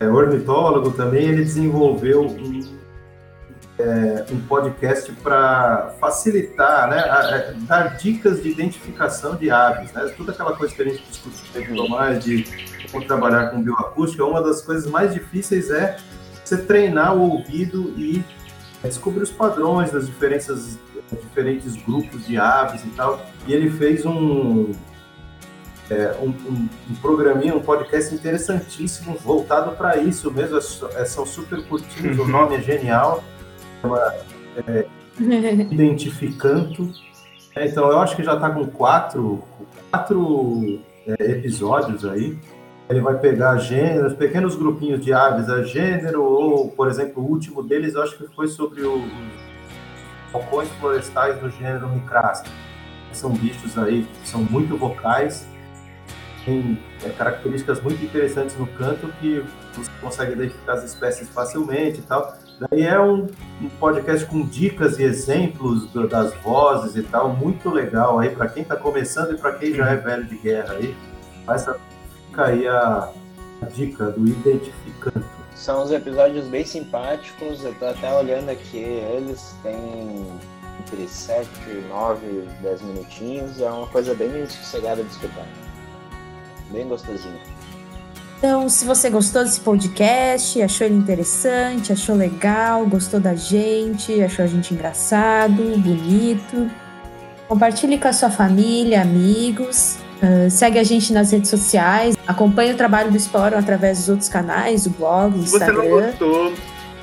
é ornitólogo também. Ele desenvolveu um é, um podcast para facilitar, né, a, a, é, dar dicas de identificação de aves, né? Toda aquela coisa que a gente discutiu mais de como trabalhar com bioacústica, uma das coisas mais difíceis é você treinar o ouvido e descobrir os padrões das diferenças, diferentes grupos de aves e tal. E ele fez um, é, um, um, um, programinha, um podcast interessantíssimo voltado para isso mesmo. É, são super curtinhos, o nome é genial chama é, Identificando. É, então, eu acho que já está com quatro, quatro é, episódios aí. Ele vai pegar gêneros, pequenos grupinhos de aves a gênero, ou, por exemplo, o último deles, eu acho que foi sobre os falcões florestais do gênero Micrasca. São bichos aí que são muito vocais, têm é, características muito interessantes no canto que você consegue identificar as espécies facilmente e tal. Daí é um, um podcast com dicas e exemplos do, das vozes e tal, muito legal aí para quem está começando e para quem já é velho de guerra aí. Essa fica aí a, a dica do Identificando. São os episódios bem simpáticos, eu tô até olhando aqui, eles têm entre 7, 9, 10 minutinhos, é uma coisa bem sossegada de escutar. Bem gostosinho. Então, se você gostou desse podcast, achou ele interessante, achou legal, gostou da gente, achou a gente engraçado, bonito, compartilhe com a sua família, amigos. Uh, segue a gente nas redes sociais, acompanhe o trabalho do Sporum através dos outros canais, do blog, do Instagram. Se você não gostou,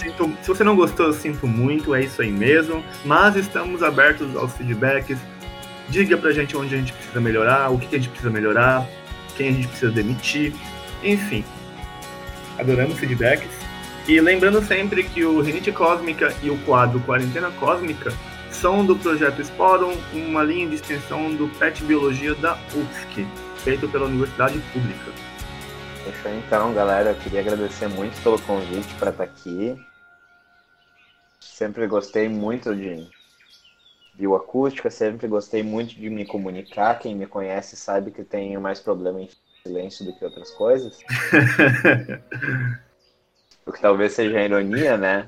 sinto, se você não gostou, sinto muito, é isso aí mesmo. Mas estamos abertos aos feedbacks. Diga pra gente onde a gente precisa melhorar, o que a gente precisa melhorar, quem a gente precisa demitir, enfim. Adoramos feedbacks. E lembrando sempre que o Rinite Cósmica e o quadro Quarentena Cósmica são do projeto Sporum, uma linha de extensão do PET Biologia da UFSC, feito pela Universidade Pública. Fechou então, galera. Eu queria agradecer muito pelo convite para estar aqui. Sempre gostei muito de bioacústica, sempre gostei muito de me comunicar. Quem me conhece sabe que tenho mais problema em silêncio do que outras coisas. o que talvez seja ironia, né?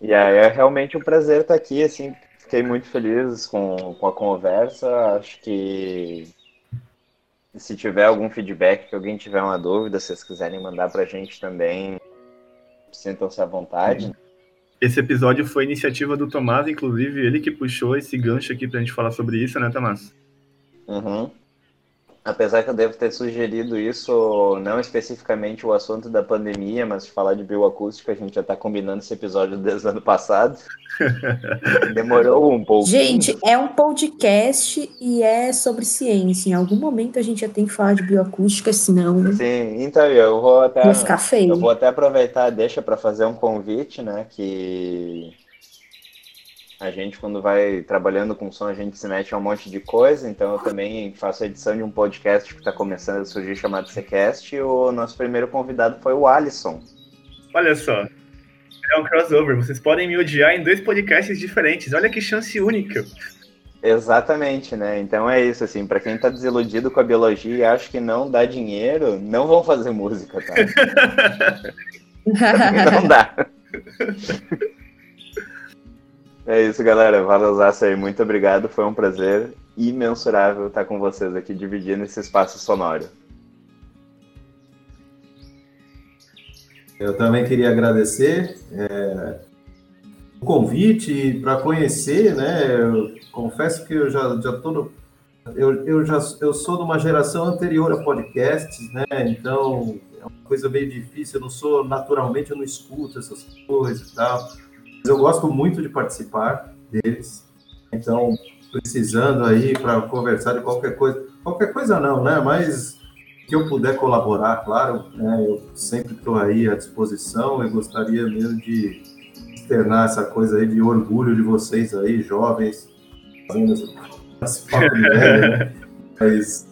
E aí é realmente um prazer estar aqui, assim, fiquei muito feliz com, com a conversa, acho que se tiver algum feedback, que alguém tiver uma dúvida, se vocês quiserem mandar pra gente também, sintam-se à vontade. Esse episódio foi iniciativa do Tomás, inclusive ele que puxou esse gancho aqui pra gente falar sobre isso, né, Tomás? Uhum. Apesar que eu devo ter sugerido isso, não especificamente o assunto da pandemia, mas falar de bioacústica, a gente já está combinando esse episódio desde o ano passado. Demorou um pouco. Gente, é um podcast e é sobre ciência. Em algum momento a gente já tem que falar de bioacústica, senão. Sim, então eu vou até. Vai ficar feio. Eu vou até aproveitar, deixa para fazer um convite, né? Que a gente, quando vai trabalhando com som, a gente se mete a um monte de coisa, então eu também faço a edição de um podcast que está começando a surgir chamado Secast, e o nosso primeiro convidado foi o Alisson. Olha só, é um crossover, vocês podem me odiar em dois podcasts diferentes, olha que chance única. Exatamente, né? Então é isso, assim, para quem tá desiludido com a biologia e acha que não dá dinheiro, não vão fazer música, tá? não dá. É isso, galera. Valeuzaço aí, muito obrigado. Foi um prazer imensurável estar com vocês aqui, dividindo esse espaço sonoro. Eu também queria agradecer é, o convite para conhecer, né? Eu confesso que eu já, já tô no, eu, eu já eu sou de uma geração anterior a podcasts, né? Então é uma coisa meio difícil. Eu não sou naturalmente, eu não escuto essas coisas e tal eu gosto muito de participar deles. Então, precisando aí para conversar de qualquer coisa, qualquer coisa não, né? Mas que eu puder colaborar, claro, né? eu sempre estou aí à disposição e gostaria mesmo de externar essa coisa aí de orgulho de vocês aí, jovens, fazendo esse papo de velho, né? Mas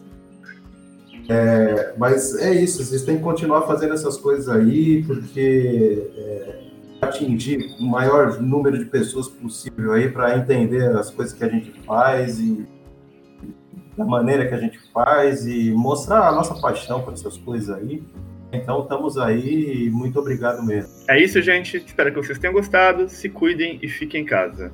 é, mas é isso, vocês têm que continuar fazendo essas coisas aí, porque é, atingir o maior número de pessoas possível aí para entender as coisas que a gente faz e da maneira que a gente faz e mostrar a nossa paixão por essas coisas aí. Então estamos aí e muito obrigado mesmo. É isso, gente. Espero que vocês tenham gostado. Se cuidem e fiquem em casa.